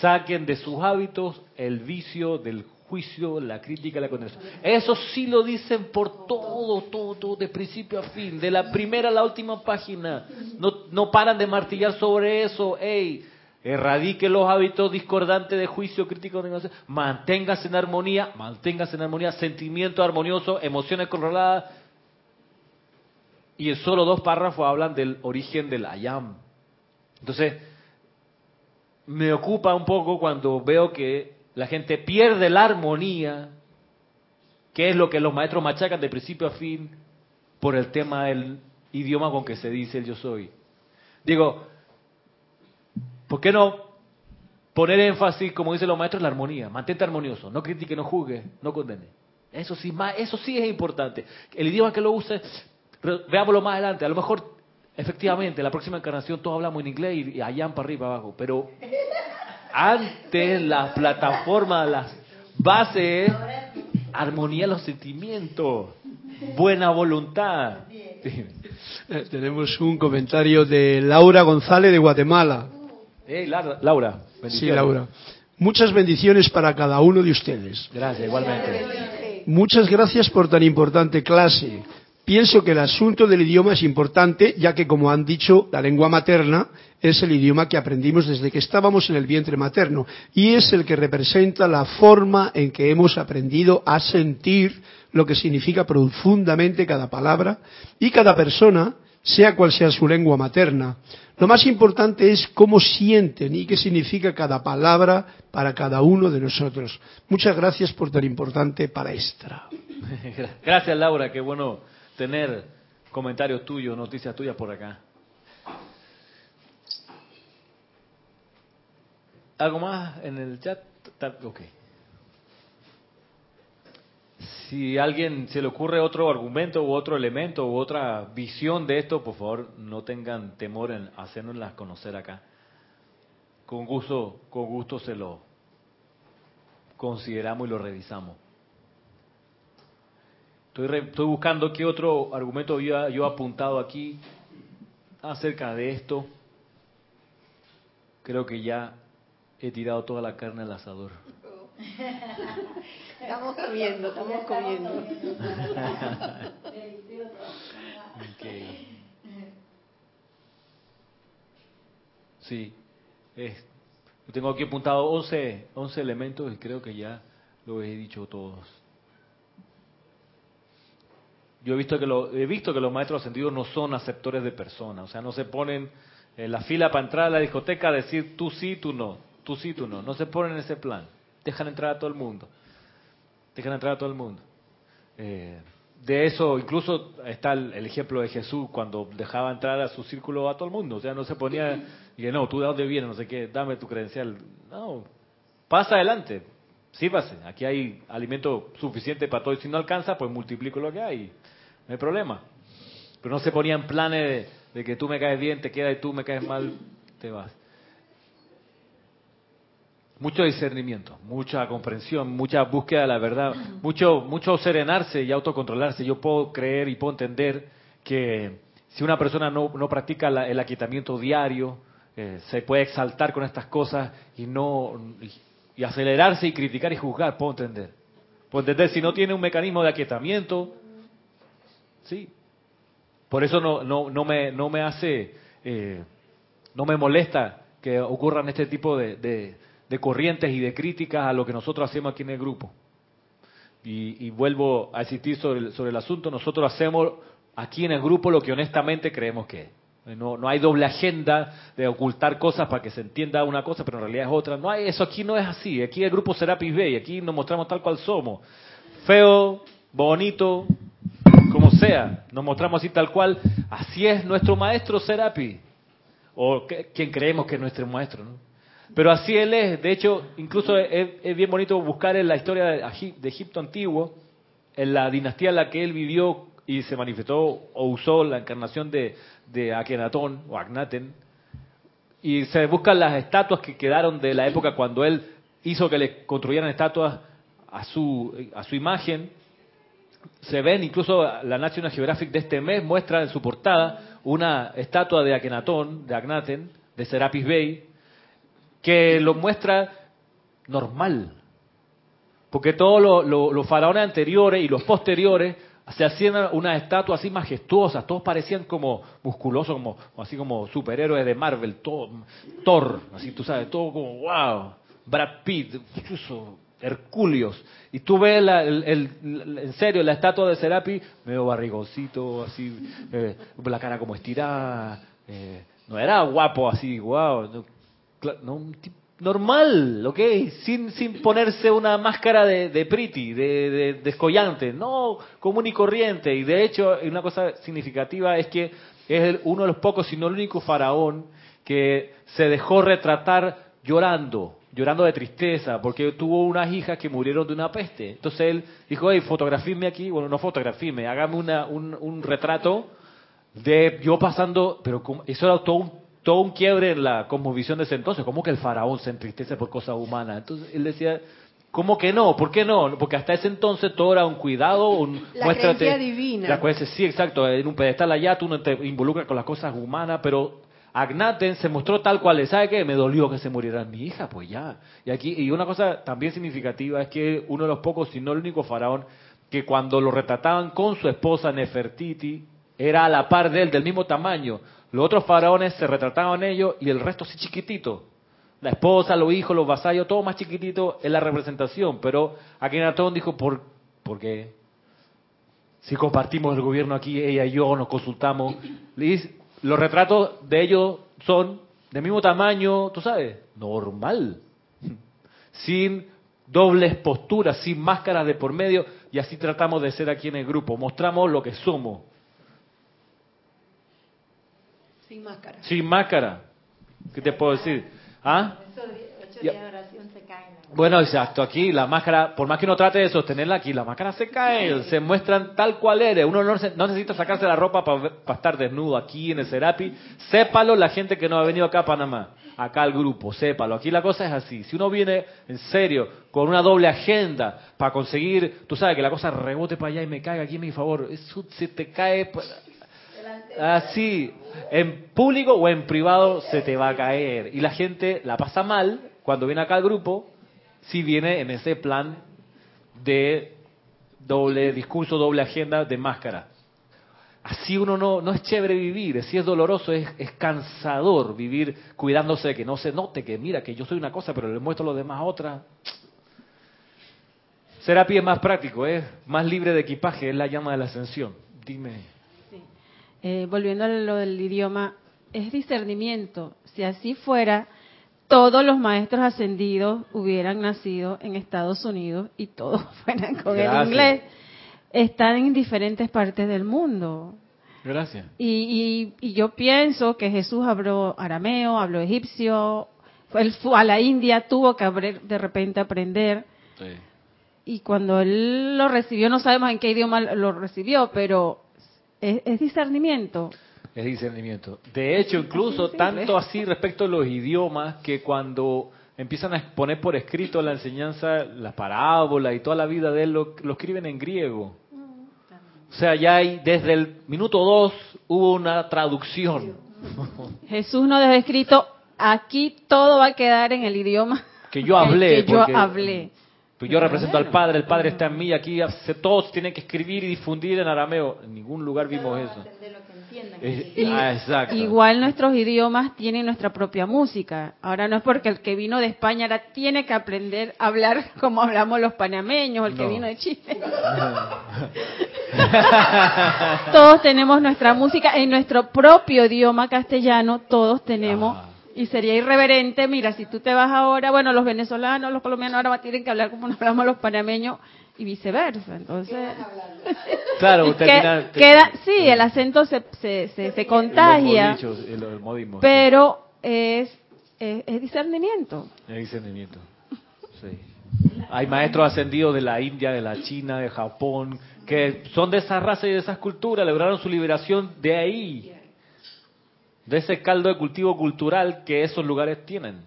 S1: saquen de sus hábitos el vicio del juicio, la crítica, la condenación. Eso sí lo dicen por todo, todo, todo, de principio a fin, de la primera a la última página. No, no paran de martillar sobre eso. Ey, erradique los hábitos discordantes de juicio, crítico, manténgase en armonía, manténgase en armonía, sentimiento armonioso, emociones controladas. Y en solo dos párrafos hablan del origen del ayam. Entonces, me ocupa un poco cuando veo que la gente pierde la armonía, que es lo que los maestros machacan de principio a fin, por el tema del idioma con que se dice el yo soy. Digo, ¿Por qué no poner énfasis, como dicen los maestros, en la armonía? Mantente armonioso, no critique, no juzgue, no condene. Eso sí, eso sí es importante. El idioma que lo use, veámoslo más adelante. A lo mejor, efectivamente, la próxima encarnación todos hablamos en inglés y, allá para arriba, abajo. Pero antes la plataforma, las bases, armonía los sentimientos, buena voluntad.
S6: Tenemos un comentario de Laura González de Guatemala.
S1: Hey, Laura.
S6: Sí, Laura. Muchas bendiciones para cada uno de ustedes.
S1: Gracias, igualmente.
S6: Muchas gracias por tan importante clase. Pienso que el asunto del idioma es importante, ya que, como han dicho, la lengua materna es el idioma que aprendimos desde que estábamos en el vientre materno y es el que representa la forma en que hemos aprendido a sentir lo que significa profundamente cada palabra y cada persona, sea cual sea su lengua materna. Lo más importante es cómo sienten y qué significa cada palabra para cada uno de nosotros. Muchas gracias por tan importante palestra.
S1: Gracias, Laura. Qué bueno tener comentarios tuyos, noticias tuyas por acá. ¿Algo más en el chat? Ok. Si a alguien se le ocurre otro argumento u otro elemento u otra visión de esto, por favor no tengan temor en hacernoslas conocer acá. Con gusto, con gusto se lo consideramos y lo revisamos. Estoy, estoy buscando qué otro argumento había yo apuntado aquí acerca de esto. Creo que ya he tirado toda la carne al asador.
S5: Estamos comiendo, estamos comiendo.
S1: Okay. Sí, es, yo tengo aquí apuntado 11, 11 elementos y creo que ya lo he dicho todos. Yo he visto que lo, he visto que los maestros ascendidos no son aceptores de personas, o sea, no se ponen en la fila para entrar a la discoteca a decir tú sí, tú no, tú sí, tú no, no se ponen en ese plan, dejan entrar a todo el mundo, dejan entrar a todo el mundo. Eh, de eso incluso está el, ejemplo de Jesús cuando dejaba entrar a su círculo a todo el mundo, o sea, no se ponía y no, tú de dónde vienes, no sé qué, dame tu credencial, no, pasa adelante, sí pase, aquí hay alimento suficiente para todo. Y si no alcanza, pues multiplico lo que hay, no hay problema. Pero no se ponían planes de, de, que tú me caes bien, te quedas y tú me caes mal, te vas. Mucho discernimiento, mucha comprensión, mucha búsqueda de la verdad, mucho, mucho serenarse y autocontrolarse. Yo puedo creer y puedo entender que si una persona no, no practica la, el aquietamiento diario, eh, se puede exaltar con estas cosas y no y, y acelerarse y criticar y juzgar, puedo entender. Puedo entender si no tiene un mecanismo de aquietamiento, Sí. Por eso no, no, no, me, no me hace, eh, no me molesta que ocurran este tipo de, de, de, corrientes y de críticas a lo que nosotros hacemos aquí en el grupo. Y, y vuelvo a insistir sobre el, asunto, nosotros hacemos aquí en el grupo lo que honestamente creemos que es. No, no hay doble agenda de ocultar cosas para que se entienda una cosa, pero en realidad es otra. No hay, eso aquí no es así. Aquí el grupo Serapis Bay, aquí nos mostramos tal cual somos. Feo, bonito, como sea, nos mostramos así tal cual, así es nuestro maestro Serapi, o quien creemos que es nuestro maestro, ¿no? Pero así él es, de hecho, incluso es, bien bonito buscar en la historia de, de, Egipto antiguo, en la dinastía en la que él vivió y se manifestó o usó la encarnación de, de Akenatón o Agnaten, y se buscan las estatuas que quedaron de la época cuando él hizo que le construyeran estatuas a su, a su imagen, se ven, incluso la National Geographic de este mes muestra en su portada una estatua de Akenatón, de Agnaten, de Serapis Bey, que lo muestra normal. Porque todos los lo, lo faraones anteriores y los posteriores se hacían unas estatuas así majestuosas, todos parecían como musculosos, como así como superhéroes de Marvel, todo, Thor, así tú sabes, todo como wow, Brad Pitt, Herculios. Y tú ves la, el, en serio la estatua de Serapi, medio barrigoncito, así, eh, la cara como estirada. Eh, no era guapo así, wow. No, no, normal, ¿ok? Sin, sin ponerse una máscara de, de pretty, de, de, descollante. No, común y corriente. Y de hecho, una cosa significativa es que es uno de los pocos, si no el único faraón, que se dejó retratar llorando llorando de tristeza porque tuvo unas hijas que murieron de una peste. Entonces él dijo, hey, fotografíme aquí, bueno, no fotografíme, hágame una, un, un, retrato de yo pasando, pero eso era todo un, todo un quiebre en la cosmovisión de ese entonces, ¿cómo que el faraón se entristece por cosas humanas? Entonces él decía, ¿cómo que no? ¿Por qué no? Porque hasta ese entonces todo era un cuidado, un...
S5: La muéstrate,
S1: divina. La creencia, sí, exacto, en un pedestal allá tú no te involucras con las cosas humanas, pero Agnaten se mostró tal cual. ¿Sabe qué? Me dolió que se muriera mi hija, pues ya. Y aquí y una cosa también significativa es que uno de los pocos, si no el único faraón, que cuando lo retrataban con su esposa Nefertiti, era a la par de él, del mismo tamaño. Los otros faraones se retrataban ellos y el resto así chiquitito. La esposa, los hijos, los vasallos, todo más chiquitito en la representación. Pero Akenatón dijo, ¿por, ¿por qué? Si compartimos el gobierno aquí, ella y yo nos consultamos. Los retratos de ellos son del mismo tamaño, tú sabes, normal. Sin dobles posturas, sin máscaras de por medio. Y así tratamos de ser aquí en el grupo. Mostramos lo que somos.
S5: Sin máscara.
S1: Sin máscara. ¿Qué te puedo decir? ¿Ah? Bueno, exacto. Aquí la máscara, por más que uno trate de sostenerla aquí, la máscara se cae, se muestran tal cual eres. Uno no, necesita sacarse la ropa para estar desnudo aquí en el Serapi. Sépalo la gente que no ha venido acá a Panamá, acá al grupo, sépalo. Aquí la cosa es así. Si uno viene en serio, con una doble agenda, para conseguir, tú sabes, que la cosa rebote para allá y me caiga aquí en mi favor, eso se te cae así, en público o en privado se te va a caer. Y la gente la pasa mal cuando viene acá al grupo si viene en ese plan de doble discurso, doble agenda, de máscara. Así uno no, no es chévere vivir, así es doloroso, es, es cansador vivir cuidándose de que no se note que mira que yo soy una cosa, pero le muestro a los demás otra. Serapia es más práctico, es más libre de equipaje, es la llama de la ascensión. Dime.
S8: Eh, volviendo a lo del idioma, es discernimiento. Si así fuera, todos los maestros ascendidos hubieran nacido en Estados Unidos y todos fueran con el inglés. Están en diferentes partes del mundo.
S1: Gracias.
S8: Y, yo pienso que Jesús habló arameo, habló egipcio, él fue a la India, tuvo que de repente aprender. Y cuando él lo recibió, no sabemos en qué idioma lo recibió, pero es discernimiento
S1: es discernimiento. De hecho, incluso tanto así respecto a los idiomas que cuando empiezan a exponer por escrito la enseñanza, las parábolas y toda la vida de él, lo, escriben en griego. O sea, ya hay, desde el minuto dos hubo una traducción.
S8: Jesús nos dejó escrito, aquí todo va a quedar en el idioma
S1: que yo hablé.
S8: Que yo hablé.
S1: Pues yo represento al Padre, el Padre está en mí, aquí todos tienen que escribir y difundir en arameo. En ningún lugar vimos eso.
S8: Ah, igual nuestros idiomas tienen nuestra propia música. Ahora no es porque el que vino de España ahora tiene que aprender a hablar como hablamos los panameños, o el que vino de Chile. todos tenemos nuestra música en nuestro propio idioma castellano, todos tenemos. Y sería irreverente, mira, si tú te vas ahora, bueno, los venezolanos, los colombianos ahora tienen que hablar como nos hablamos los panameños y viceversa. Entonces,
S1: claro,
S8: queda, sí, el acento se, se, se, contagia, pero es, es, discernimiento.
S1: Es discernimiento. Sí. Hay maestros ascendidos de la India, de la China, de Japón, que son de esa raza y de esas culturas, lograron su liberación de ahí, de ese caldo de cultivo cultural que esos lugares tienen.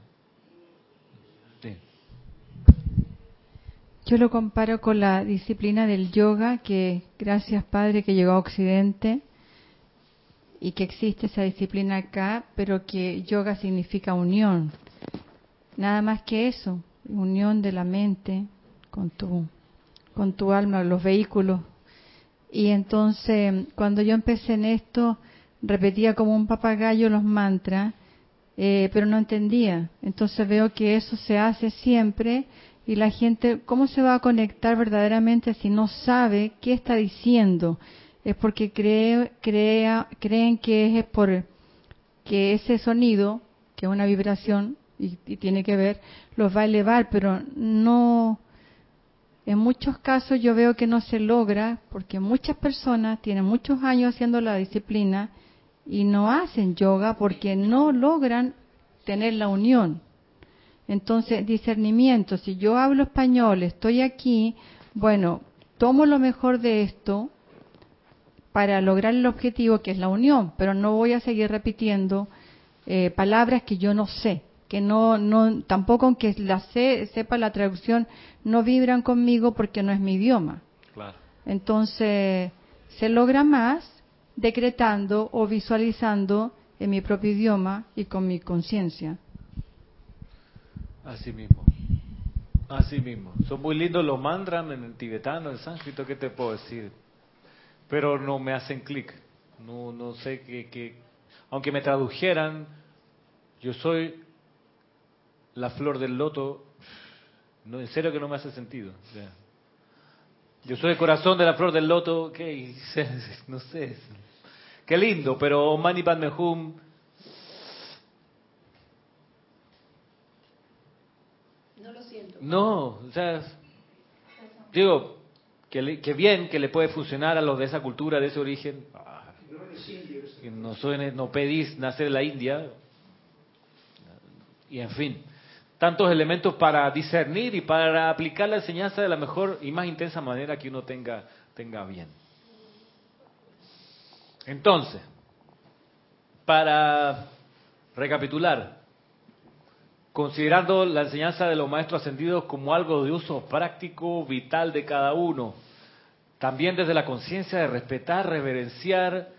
S3: Yo lo comparo con la disciplina del yoga, que gracias Padre que llegó a Occidente y que existe esa disciplina acá, pero que yoga significa unión. Nada más que eso, unión de la mente con tu, con tu alma, los vehículos. Y entonces, cuando yo empecé en esto, repetía como un papagayo los mantras, eh, pero no entendía. Entonces veo que eso se hace siempre y la gente, ¿cómo se va a conectar verdaderamente si no sabe qué está diciendo? Es porque cree, crea, creen que es por que ese sonido, que es una vibración y, y tiene que ver, los va a elevar, pero no, en muchos casos yo veo que no se logra porque muchas personas tienen muchos años haciendo la disciplina y no hacen yoga porque no logran tener la unión. Entonces, discernimiento, si yo hablo español, estoy aquí, bueno, tomo lo mejor de esto para lograr el objetivo que es la unión, pero no voy a seguir repitiendo eh, palabras que yo no sé, que no, no, tampoco aunque la sé, sepa la traducción, no vibran conmigo porque no es mi idioma. Claro. Entonces, se logra más decretando o visualizando en mi propio idioma y con mi conciencia.
S1: Así mismo. Así mismo. Son muy lindos los mantras en el tibetano, en sánscrito, ¿qué te puedo decir? Pero no me hacen clic. No, no sé qué, Aunque me tradujeran, yo soy la flor del loto, no, en serio que no me hace sentido. yo soy el corazón de la flor del loto, ¿qué? No sé. Qué lindo, pero Mani Padme Hum No, o sea, digo, que, que, bien que le puede funcionar a los de esa cultura, de ese origen. no, soy, no pedís nacer en la India. Y en fin, tantos elementos para discernir y para aplicar la enseñanza de la mejor y más intensa manera que uno tenga, tenga bien. Entonces, para recapitular, considerando la enseñanza de los maestros ascendidos como algo de uso práctico, vital de cada uno. También desde la conciencia de respetar, reverenciar,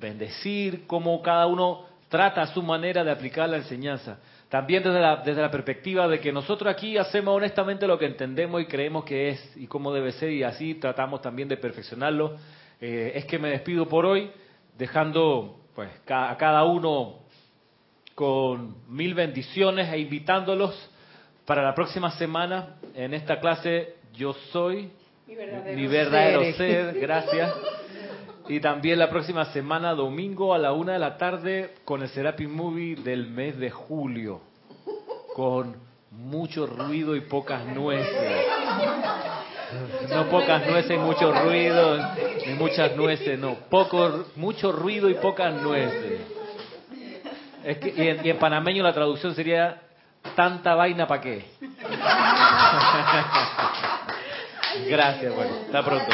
S1: bendecir, cómo cada uno trata su manera de aplicar la enseñanza. También desde la, desde la perspectiva de que nosotros aquí hacemos honestamente lo que entendemos y creemos que es y cómo debe ser y así tratamos también de perfeccionarlo. Eh, es que me despido por hoy, dejando pues a cada uno con mil bendiciones e invitándolos para la próxima semana en esta clase Yo Soy mi verdadero, ser. Gracias. Y también la próxima semana, domingo a la una de la tarde, con el Serapi Movie del mes de julio, con mucho ruido y pocas nueces. No pocas nueces, mucho ruido, ni muchas nueces, no. Poco, mucho ruido y pocas nueces. Es que, y, en, y en panameño la traducción sería tanta vaina para qué. Gracias, bueno, hasta pronto.